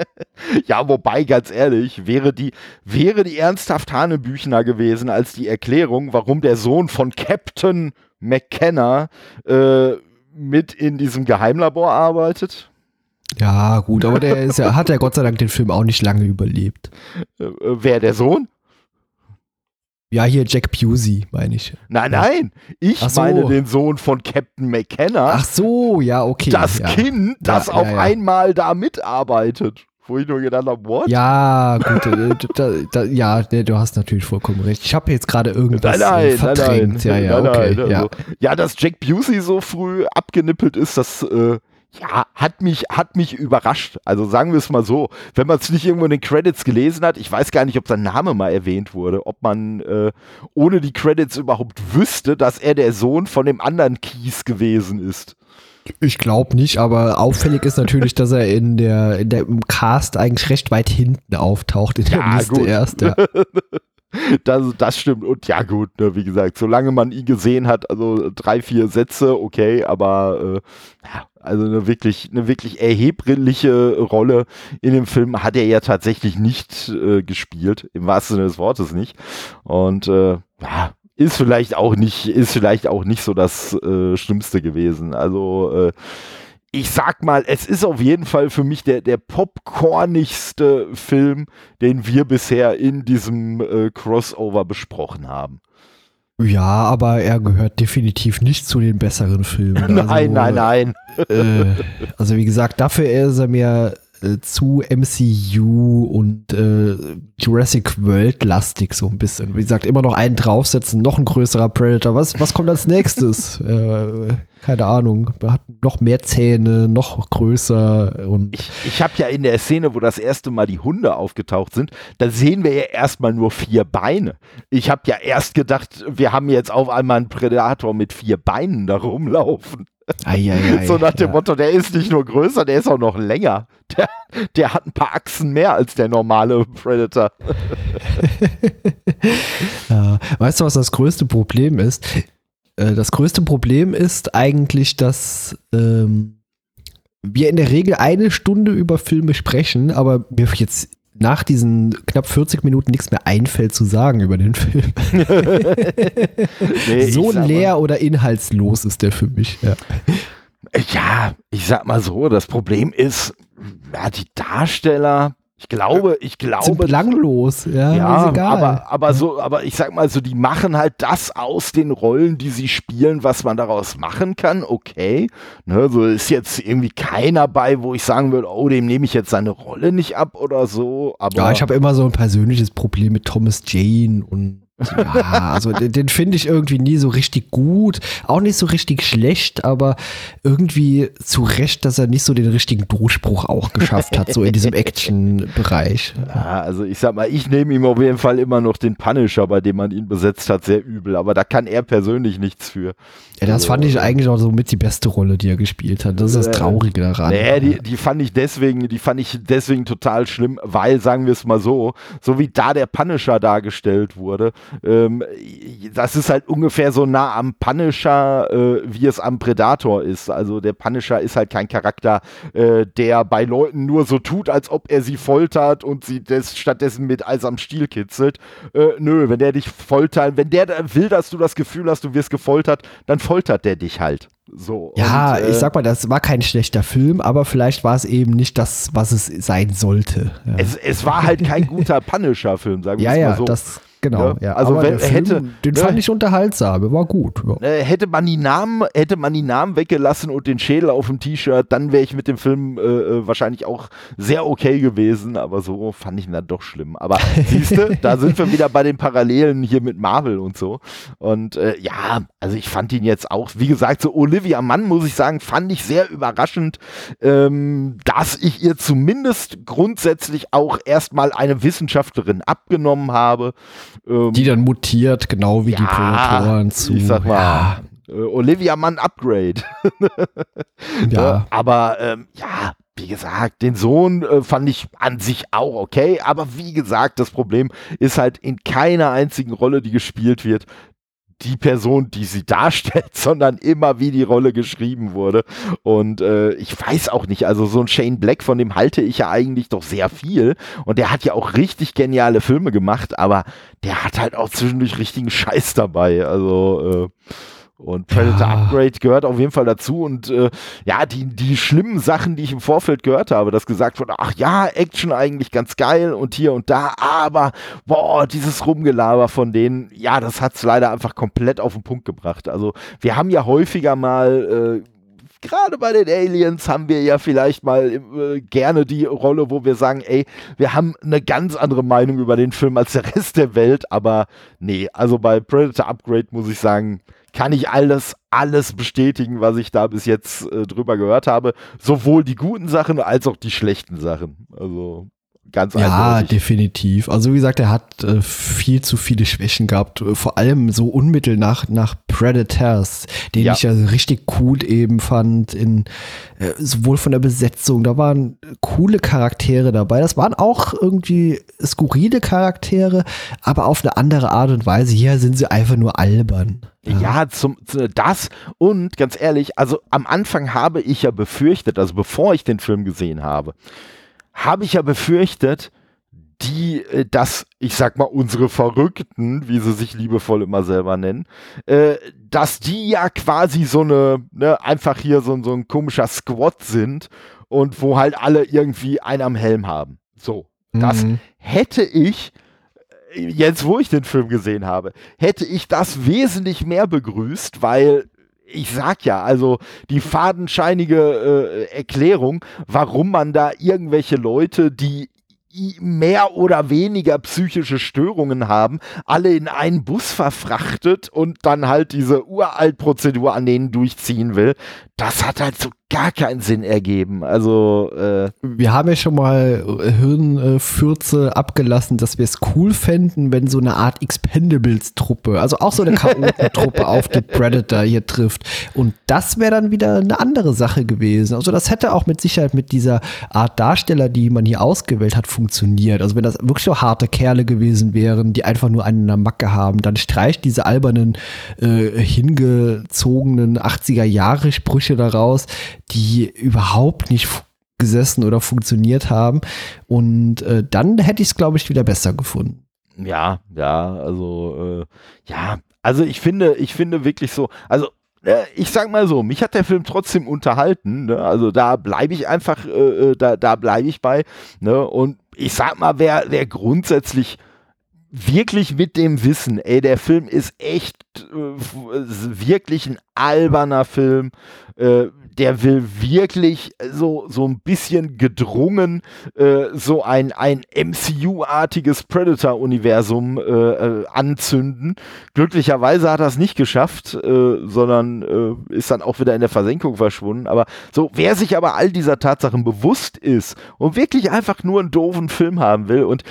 [SPEAKER 1] ja, wobei, ganz ehrlich, wäre die, wäre die ernsthaft Hanebüchner gewesen als die Erklärung, warum der Sohn von Captain McKenna äh, mit in diesem Geheimlabor arbeitet.
[SPEAKER 2] Ja, gut, aber der ist ja, hat ja Gott sei Dank den Film auch nicht lange überlebt.
[SPEAKER 1] Äh, äh wer, der Sohn?
[SPEAKER 2] Ja, hier Jack Pusey, meine ich.
[SPEAKER 1] Nein, nein, ich so. meine den Sohn von Captain McKenna.
[SPEAKER 2] Ach so, ja, okay.
[SPEAKER 1] Das
[SPEAKER 2] ja.
[SPEAKER 1] Kind, das ja, auf ja, einmal da mitarbeitet. Wo ich nur gedacht habe, what?
[SPEAKER 2] Ja, gut, äh, da, da, ja, du hast natürlich vollkommen recht. Ich habe jetzt gerade irgendwas
[SPEAKER 1] nein,
[SPEAKER 2] nein, verdrängt.
[SPEAKER 1] Nein,
[SPEAKER 2] ja, ja, okay.
[SPEAKER 1] Nein, also, ja. dass Jack Busey so früh abgenippelt ist, das äh, ja, hat mich, hat mich überrascht. Also sagen wir es mal so, wenn man es nicht irgendwo in den Credits gelesen hat, ich weiß gar nicht, ob sein Name mal erwähnt wurde, ob man äh, ohne die Credits überhaupt wüsste, dass er der Sohn von dem anderen Kies gewesen ist.
[SPEAKER 2] Ich glaube nicht, aber auffällig ist natürlich, dass er in der, in der im Cast eigentlich recht weit hinten auftaucht in der ja, Liste gut. erst. Ja.
[SPEAKER 1] Das, das stimmt. Und ja, gut, ne, wie gesagt, solange man ihn gesehen hat, also drei, vier Sätze, okay, aber äh, ja, also eine wirklich, eine wirklich erhebliche Rolle in dem Film hat er ja tatsächlich nicht äh, gespielt, im wahrsten Sinne des Wortes nicht. Und äh, ja, ist vielleicht auch nicht, ist vielleicht auch nicht so das äh, Schlimmste gewesen. Also äh, ich sag mal, es ist auf jeden Fall für mich der, der popcornigste Film, den wir bisher in diesem äh, Crossover besprochen haben.
[SPEAKER 2] Ja, aber er gehört definitiv nicht zu den besseren Filmen.
[SPEAKER 1] nein, also, nein, nein.
[SPEAKER 2] Äh, also wie gesagt, dafür ist er mir äh, zu MCU und äh, Jurassic World lastig so ein bisschen. Wie gesagt, immer noch einen draufsetzen, noch ein größerer Predator. Was, was kommt als nächstes? äh, keine Ahnung. Hat noch mehr Zähne, noch größer und.
[SPEAKER 1] Ich, ich habe ja in der Szene, wo das erste Mal die Hunde aufgetaucht sind, da sehen wir ja erstmal nur vier Beine. Ich habe ja erst gedacht, wir haben jetzt auf einmal einen Predator mit vier Beinen da rumlaufen.
[SPEAKER 2] Ei, ei, ei,
[SPEAKER 1] so nach dem
[SPEAKER 2] ja.
[SPEAKER 1] Motto, der ist nicht nur größer, der ist auch noch länger. Der, der hat ein paar Achsen mehr als der normale Predator.
[SPEAKER 2] Ja. Weißt du, was das größte Problem ist? Äh, Das größte Problem ist eigentlich, dass ähm, wir in der Regel eine Stunde über Filme sprechen, aber mir jetzt nach diesen knapp 40 Minuten nichts mehr einfällt zu sagen über den Film.
[SPEAKER 1] Nee,
[SPEAKER 2] so
[SPEAKER 1] sag mal-
[SPEAKER 2] leer oder inhaltslos ist der für mich. Ja.
[SPEAKER 1] Ja, ich sag mal so, das Problem ist, ja, die Darsteller, ich glaube, ich
[SPEAKER 2] Sind
[SPEAKER 1] glaube,
[SPEAKER 2] belanglos, ja,
[SPEAKER 1] ja,
[SPEAKER 2] ist egal.
[SPEAKER 1] aber, aber so, aber ich sag mal so, die machen halt das aus den Rollen, die sie spielen, was man daraus machen kann, okay. Ne, so ist jetzt irgendwie keiner bei, wo ich sagen würde, oh, dem nehme ich jetzt seine Rolle nicht ab oder so. Aber
[SPEAKER 2] ja, ich habe immer so ein persönliches Problem mit Thomas Jane und ja, also den, den finde ich irgendwie nie so richtig gut, auch nicht so richtig schlecht, aber irgendwie zu Recht, dass er nicht so den richtigen Durchbruch auch geschafft hat, so in diesem Action-Bereich.
[SPEAKER 1] Ja, also ich sag mal, ich nehme ihm auf jeden Fall immer noch den Punisher, bei dem man ihn besetzt hat, sehr übel, aber da kann er persönlich nichts für.
[SPEAKER 2] Ja, das fand ich eigentlich auch so mit die beste Rolle, die er gespielt hat. Das ist das
[SPEAKER 1] Äh,
[SPEAKER 2] Traurige daran.
[SPEAKER 1] Nee, die, die fand ich deswegen, die fand ich deswegen total schlimm, weil, sagen wir es mal so, so wie da der Punisher dargestellt wurde, ähm, das ist halt ungefähr so nah am Punisher, äh, wie es am Predator ist. Also der Punisher ist halt kein Charakter, äh, der bei Leuten nur so tut, als ob er sie foltert und sie das stattdessen mit Eis am Stiel kitzelt. Äh, nö, wenn der dich foltert, wenn der will, dass du das Gefühl hast, du wirst gefoltert, dann foltert der dich halt. So.
[SPEAKER 2] Ja,
[SPEAKER 1] und, äh,
[SPEAKER 2] ich sag mal, das war kein schlechter Film, aber vielleicht war es eben nicht das, was es sein sollte. Ja,
[SPEAKER 1] Es, es war halt kein guter Punisher-Film, sagen wir
[SPEAKER 2] ja, ja
[SPEAKER 1] mal so.
[SPEAKER 2] das genau.
[SPEAKER 1] Ja,
[SPEAKER 2] Ja,
[SPEAKER 1] also
[SPEAKER 2] aber
[SPEAKER 1] wenn-
[SPEAKER 2] Film,
[SPEAKER 1] hätte-
[SPEAKER 2] den
[SPEAKER 1] ne?
[SPEAKER 2] fand ich unterhaltsam, er war gut. Ja.
[SPEAKER 1] Äh, hätte man die Namen, hätte man die Namen weggelassen und den Schädel auf dem T-Shirt, dann wäre ich mit dem Film äh, äh, wahrscheinlich auch sehr okay gewesen, aber so fand ich ihn dann doch schlimm. Aber siehste, da sind wir wieder bei den Parallelen hier mit Marvel und so. Und äh, ja, also ich fand ihn jetzt auch, wie gesagt, so Olivia Mann, muss ich sagen, fand ich sehr überraschend, ähm, dass ich ihr zumindest grundsätzlich auch erstmal eine Wissenschaftlerin abgenommen habe. Ähm,
[SPEAKER 2] Die dann mutiert, genau wie die Prädatoren zu.
[SPEAKER 1] ich sag mal,
[SPEAKER 2] Ja,
[SPEAKER 1] äh, Olivia Mann Upgrade.
[SPEAKER 2] ja.
[SPEAKER 1] Äh, aber ähm, ja, wie gesagt, den Sohn äh, fand ich an sich auch okay. Aber wie gesagt, das Problem ist halt in keiner einzigen Rolle, die gespielt wird, die Person, die sie darstellt, sondern immer wie die Rolle geschrieben wurde. Und äh, ich weiß auch nicht, also so ein Shane Black, von dem halte ich ja eigentlich doch sehr viel. Und der hat ja auch richtig geniale Filme gemacht, aber der hat halt auch zwischendurch richtigen Scheiß dabei. Also äh, und Predator
[SPEAKER 2] Ja.
[SPEAKER 1] Upgrade gehört auf jeden Fall dazu. Und äh, ja, die, die schlimmen Sachen, die ich im Vorfeld gehört habe, dass gesagt wurde, ach ja, Action eigentlich ganz geil und hier und da, aber boah, dieses Rumgelaber von denen, ja, das hat's leider einfach komplett auf den Punkt gebracht. Also wir haben ja häufiger mal äh, gerade bei den Aliens haben wir ja vielleicht mal äh, gerne die Rolle, wo wir sagen, ey, wir haben eine ganz andere Meinung über den Film als der Rest der Welt, aber nee, also bei Predator Upgrade muss ich sagen, kann ich alles, alles bestätigen, was ich da bis jetzt äh, drüber gehört habe. Sowohl die guten Sachen als auch die schlechten Sachen. Also ganz
[SPEAKER 2] Ja,
[SPEAKER 1] eindeutig.
[SPEAKER 2] definitiv. Also wie gesagt, er hat äh, viel zu viele Schwächen gehabt, äh, vor allem so unmittel nach, nach Predators, den
[SPEAKER 1] Ja.
[SPEAKER 2] ich ja richtig cool eben fand, in äh, sowohl von der Besetzung, da waren coole Charaktere dabei. Das waren auch irgendwie skurrile Charaktere, aber auf eine andere Art und Weise. Hier sind sie einfach nur albern.
[SPEAKER 1] Ja, zum, zu- das und ganz ehrlich, also am Anfang habe ich ja befürchtet, also bevor ich den Film gesehen habe, habe ich ja befürchtet, die, äh, dass, ich sag mal, unsere Verrückten, wie sie sich liebevoll immer selber nennen, äh, dass die ja quasi so eine, ne, einfach hier so, so ein komischer Squad sind und wo halt alle irgendwie einen am Helm haben. So. Das
[SPEAKER 2] Mhm.
[SPEAKER 1] hätte ich, äh, jetzt wo ich den Film gesehen habe, hätte ich das wesentlich mehr begrüßt, weil ich sag ja, also die fadenscheinige äh, Erklärung, warum man da irgendwelche Leute, die mehr oder weniger psychische Störungen haben, alle in einen Bus verfrachtet und dann halt diese Uralt-Prozedur an denen durchziehen will. Das hat halt so gar keinen Sinn ergeben. Also
[SPEAKER 2] äh wir haben ja schon mal äh, Hirnfürze abgelassen, dass wir es cool fänden, wenn so eine Art Expendables-Truppe, also auch so eine Chaotentruppe auf die Predator hier trifft. Und das wäre dann wieder eine andere Sache gewesen. Also das hätte auch mit Sicherheit mit dieser Art Darsteller, die man hier ausgewählt hat, funktioniert. Also wenn das wirklich so harte Kerle gewesen wären, die einfach nur einen in der Macke haben, dann streicht diese albernen, äh, hingezogenen 80er-Jahre-Sprüche daraus die überhaupt nicht gesessen oder funktioniert haben. Und äh, dann hätte ich es, glaube ich, wieder besser gefunden.
[SPEAKER 1] Ja, ja, also äh, ja, also ich finde, ich finde wirklich so, also äh, ich sag mal so, mich hat der Film trotzdem unterhalten, ne? also da bleibe ich einfach, äh, äh da, da bleibe ich bei, ne? und ich sag mal, wer, wer grundsätzlich wirklich mit dem Wissen, ey, der Film ist echt äh, wirklich ein alberner Film, äh, der will wirklich so, so ein bisschen gedrungen äh, so ein, ein MCU-artiges Predator-Universum äh, äh, anzünden. Glücklicherweise hat er es nicht geschafft, äh, sondern äh, ist dann auch wieder in der Versenkung verschwunden. Aber so, wer sich aber all dieser Tatsachen bewusst ist und wirklich einfach nur einen doofen Film haben will und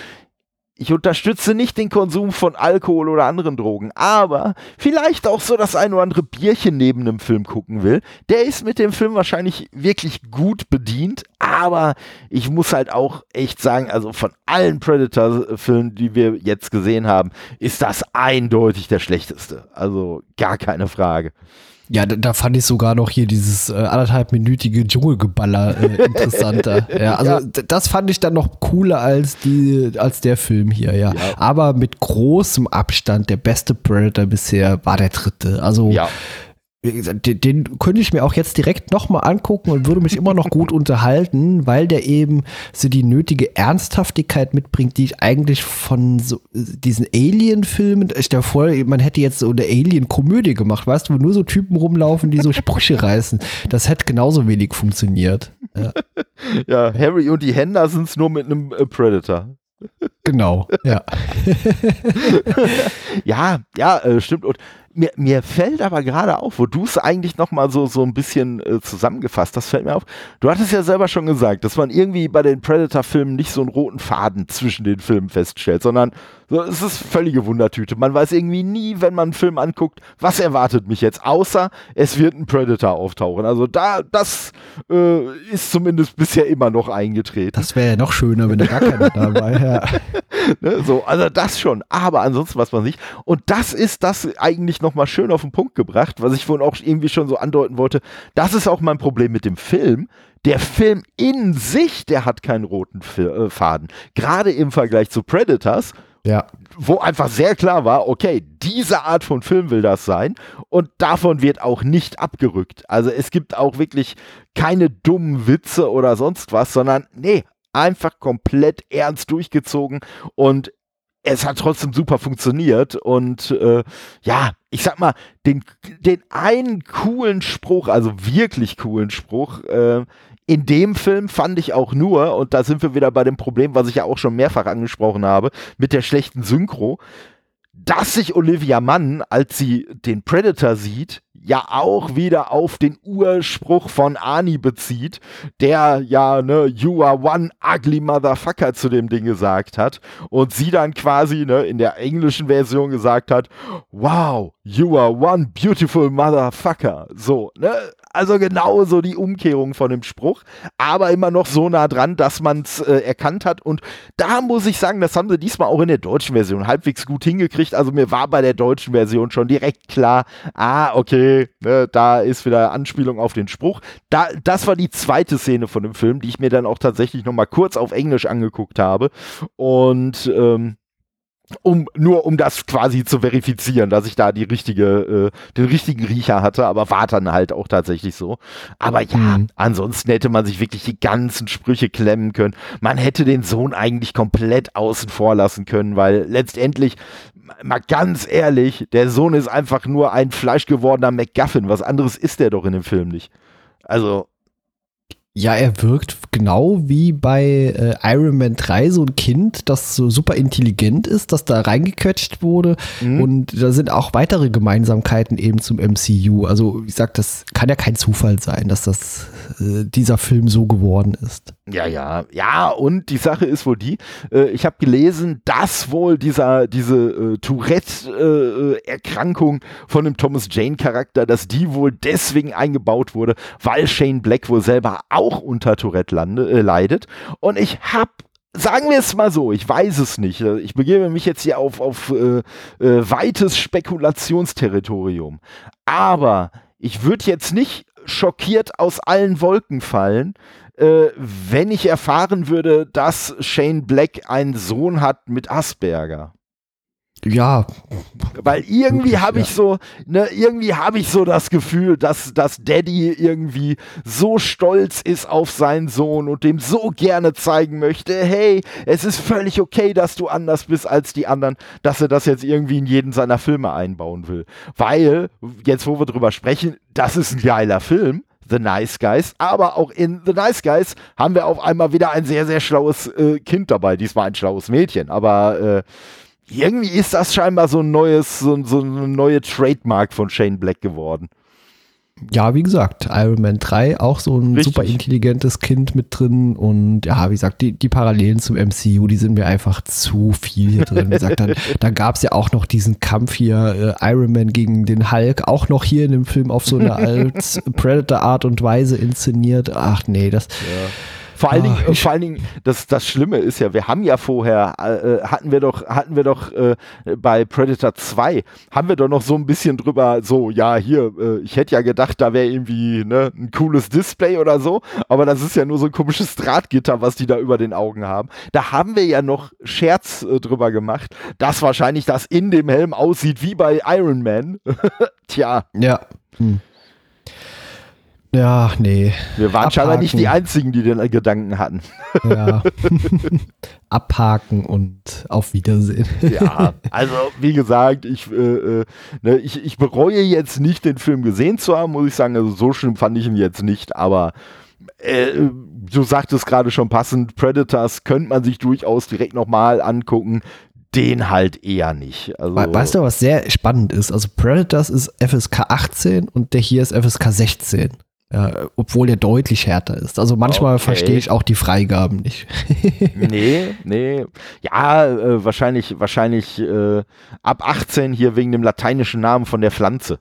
[SPEAKER 1] ich unterstütze nicht den Konsum von Alkohol oder anderen Drogen, aber vielleicht auch so das ein oder andere Bierchen neben einem Film gucken will, der ist mit dem Film wahrscheinlich wirklich gut bedient, aber ich muss halt auch echt sagen, also von allen Predator-Filmen, die wir jetzt gesehen haben, ist das eindeutig der schlechteste. Also gar keine Frage.
[SPEAKER 2] Ja, da, da, fand ich sogar noch hier dieses äh, anderthalbminütige Dschungelgeballer äh, interessanter. ja, also ja. das fand ich dann noch cooler als die, als der Film hier, ja. ja. Aber mit großem Abstand der beste Predator bisher war der dritte. Also ja den, den könnte ich mir auch jetzt direkt nochmal angucken und würde mich immer noch gut unterhalten, weil der eben so die nötige Ernsthaftigkeit mitbringt, die ich eigentlich von so diesen Alien-Filmen, ich stelle vor, man hätte jetzt so eine Alien-Komödie gemacht, weißt du, wo nur so Typen rumlaufen, die so Sprüche reißen. Das hätte genauso wenig funktioniert.
[SPEAKER 1] Ja, ja Harry und die Hendersons nur mit einem äh, Predator.
[SPEAKER 2] Genau, ja.
[SPEAKER 1] ja, ja, äh, stimmt. Und mir, mir fällt aber gerade auf, wo du es eigentlich nochmal so, so ein bisschen äh, zusammengefasst hast, fällt mir auf. Du hattest ja selber schon gesagt, dass man irgendwie bei den Predator-Filmen nicht so einen roten Faden zwischen den Filmen feststellt, sondern so, es ist völlige Wundertüte. Man weiß irgendwie nie, wenn man einen Film anguckt, was erwartet mich jetzt, außer es wird ein Predator auftauchen. Also da, das äh, ist zumindest bisher immer noch eingetreten.
[SPEAKER 2] Das wäre ja noch schöner, wenn da gar keiner dabei wäre.
[SPEAKER 1] ne, so, also das schon. Aber ansonsten was man nicht. Und das ist das eigentlich nochmal schön auf den Punkt gebracht, was ich vorhin auch irgendwie schon so andeuten wollte. Das ist auch mein Problem mit dem Film. Der Film in sich, der hat keinen roten äh, Faden. Gerade im Vergleich zu Predators, ja. Wo einfach sehr klar war, okay, diese Art von Film will das sein und davon wird auch nicht abgerückt. Also es gibt auch wirklich keine dummen Witze oder sonst was, sondern nee, einfach komplett ernst durchgezogen und es hat trotzdem super funktioniert und äh, ja, ich sag mal, den, den einen coolen Spruch, also wirklich coolen Spruch, äh, in dem Film fand ich auch nur, und da sind wir wieder bei dem Problem, was ich ja auch schon mehrfach angesprochen habe, mit der schlechten Synchro, dass sich Olivia Mann, als sie den Predator sieht, ja auch wieder auf den Urspruch von Ani bezieht, der ja, ne, you are one ugly motherfucker zu dem Ding gesagt hat und sie dann quasi, ne, in der englischen Version gesagt hat, wow, you are one beautiful motherfucker. So, ne, also genauso die Umkehrung von dem Spruch, aber immer noch so nah dran, dass man es äh, erkannt hat. Und da muss ich sagen, das haben sie diesmal auch in der deutschen Version halbwegs gut hingekriegt. Also mir war bei der deutschen Version schon direkt klar, ah, okay, ne, da ist wieder Anspielung auf den Spruch. Da, das war die zweite Szene von dem Film, die ich mir dann auch tatsächlich nochmal kurz auf Englisch angeguckt habe. Und ähm, um nur um das quasi zu verifizieren, dass ich da die richtige, äh, den richtigen Riecher hatte, aber war dann halt auch tatsächlich so. Aber ja, mhm. ansonsten hätte man sich wirklich die ganzen Sprüche klemmen können. Man hätte den Sohn eigentlich komplett außen vor lassen können, weil letztendlich mal ganz ehrlich, der Sohn ist einfach nur ein fleischgewordener MacGuffin. Was anderes ist der doch in dem Film nicht. Also,
[SPEAKER 2] Ja, er wirkt genau wie bei äh, Iron Man 3 so ein Kind, das so super intelligent ist, das da reingequetscht wurde.
[SPEAKER 1] Mhm.
[SPEAKER 2] Und da sind auch weitere Gemeinsamkeiten eben zum MCU. Also, ich sag, das kann ja kein Zufall sein, dass das äh, dieser Film so geworden ist.
[SPEAKER 1] Ja, ja, ja, und die Sache ist wohl die, äh, ich habe gelesen, dass wohl dieser, diese äh, Tourette-Erkrankung von dem Thomas Jane-Charakter, dass die wohl deswegen eingebaut wurde, weil Shane Black wohl selber auch unter Tourette lande, äh, leidet. Und ich habe Sagen wir es mal so, ich weiß es nicht. Ich begebe mich jetzt hier auf, auf äh, äh, weites Spekulationsterritorium. Aber ich würde jetzt nicht schockiert aus allen Wolken fallen, äh, wenn ich erfahren würde, dass Shane Black einen Sohn hat mit Asperger.
[SPEAKER 2] Ja,
[SPEAKER 1] Weil irgendwie habe ich
[SPEAKER 2] ja.
[SPEAKER 1] so, ne, irgendwie habe ich so das Gefühl, dass, dass Daddy irgendwie so stolz ist auf seinen Sohn und dem so gerne zeigen möchte, hey, es ist völlig okay, dass du anders bist als die anderen, dass er das jetzt irgendwie in jeden seiner Filme einbauen will. Weil, jetzt wo wir drüber sprechen, das ist ein geiler Film. The Nice Guys, aber auch in The Nice Guys haben wir auf einmal wieder ein sehr, sehr schlaues äh, Kind dabei. Diesmal ein schlaues Mädchen, aber äh, irgendwie ist das scheinbar so ein neues, so, so eine neue Trademark von Shane Black geworden.
[SPEAKER 2] ja, wie gesagt, Iron Man 3 auch so ein
[SPEAKER 1] Richtig.
[SPEAKER 2] super intelligentes Kind mit drin. Und ja, wie gesagt, die, die Parallelen zum MCU, die sind mir einfach zu viel hier drin. Wie gesagt, dann, dann gab es ja auch noch diesen Kampf hier, äh, Iron Man gegen den Hulk, auch noch hier in dem Film auf so eine als Predator-Art und Weise inszeniert. Ach nee, das.
[SPEAKER 1] Vor allen
[SPEAKER 2] Ah,
[SPEAKER 1] Dingen,
[SPEAKER 2] ich-
[SPEAKER 1] vor allen Dingen das, das Schlimme ist ja, wir haben ja vorher, äh, hatten wir doch, hatten wir doch äh, bei Predator 2, haben wir doch noch so ein bisschen drüber, so, ja, hier, äh, ich hätte ja gedacht, da wäre irgendwie ne, ein cooles Display oder so, aber das ist ja nur so ein komisches Drahtgitter, was die da über den Augen haben. Da haben wir ja noch Scherz äh, drüber gemacht, dass wahrscheinlich das in dem Helm aussieht wie bei Iron Man. Tja,
[SPEAKER 2] Ja. Hm. Ja, nee.
[SPEAKER 1] wir waren scheinbar nicht die. Einzigen, die den Gedanken hatten.
[SPEAKER 2] Ja. Abhaken und auf Wiedersehen.
[SPEAKER 1] Ja, also wie gesagt, ich, äh, äh, ne, ich, ich bereue jetzt nicht, den Film gesehen zu haben, muss ich sagen. Also so schlimm fand ich ihn jetzt nicht, aber äh, du sagtest gerade schon passend, Predators könnte man sich durchaus direkt nochmal angucken. Den halt eher nicht. Also,
[SPEAKER 2] We- Weißt du, was sehr spannend ist? Also Predators ist FSK 18 und der hier ist FSK 16. Ja, obwohl der deutlich härter ist. Also manchmal
[SPEAKER 1] Okay.
[SPEAKER 2] verstehe ich auch die Freigaben nicht.
[SPEAKER 1] Nee, nee. Ja, äh, wahrscheinlich, wahrscheinlich äh, ab 18 hier wegen dem lateinischen Namen von der Pflanze.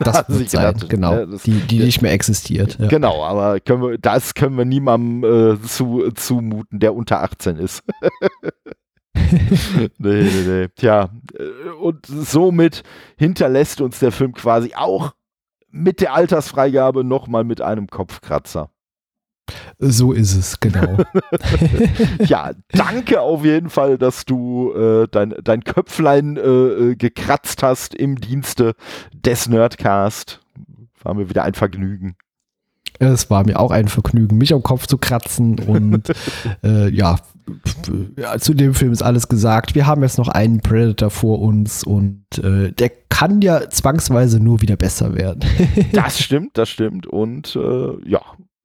[SPEAKER 2] Das wird sein,
[SPEAKER 1] gedacht,
[SPEAKER 2] genau.
[SPEAKER 1] ne, das-
[SPEAKER 2] die, die nicht mehr existiert. Ja.
[SPEAKER 1] Genau, aber können wir, das können wir niemandem äh, zu, zumuten, der unter 18 ist. nee, nee, nee. Tja, äh, und somit hinterlässt uns der Film quasi auch mit der Altersfreigabe nochmal mit einem Kopfkratzer.
[SPEAKER 2] So ist es, genau.
[SPEAKER 1] Ja, danke auf jeden Fall, dass du äh, dein, dein Köpflein äh, äh, gekratzt hast im Dienste des Nerdcast. War mir wieder ein Vergnügen.
[SPEAKER 2] es war mir auch ein Vergnügen, mich am Kopf zu kratzen und äh, ja, ja, zu dem Film ist alles gesagt. Wir haben jetzt noch einen Predator vor uns und äh, der kann ja zwangsweise nur wieder besser werden.
[SPEAKER 1] Das stimmt, das stimmt. Und äh, ja,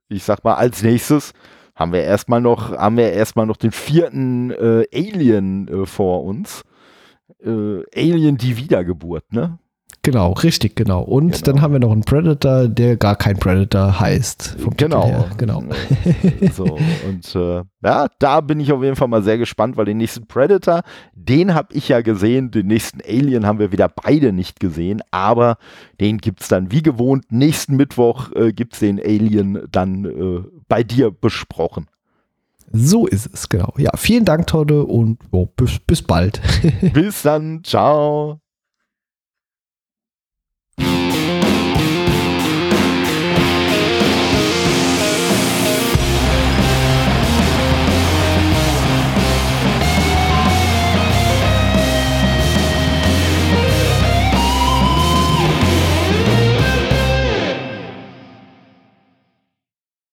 [SPEAKER 1] ich sag mal, als nächstes haben wir erstmal noch, haben wir erstmal noch den vierten äh, Alien äh, vor uns. Äh, Alien die Wiedergeburt, ne?
[SPEAKER 2] Genau, richtig, genau. Und
[SPEAKER 1] Genau.
[SPEAKER 2] dann haben wir noch einen Predator, der gar kein Predator heißt.
[SPEAKER 1] Genau.
[SPEAKER 2] Genau.
[SPEAKER 1] So, und äh, ja, da bin ich auf jeden Fall mal sehr gespannt, weil den nächsten Predator, den habe ich ja gesehen, den nächsten Alien haben wir wieder beide nicht gesehen, aber den gibt es dann wie gewohnt, nächsten Mittwoch äh, gibt es den Alien dann äh, bei dir besprochen.
[SPEAKER 2] So ist es, genau. Ja, vielen Dank, Todde, und oh, bis, bis bald.
[SPEAKER 1] Bis dann, ciao.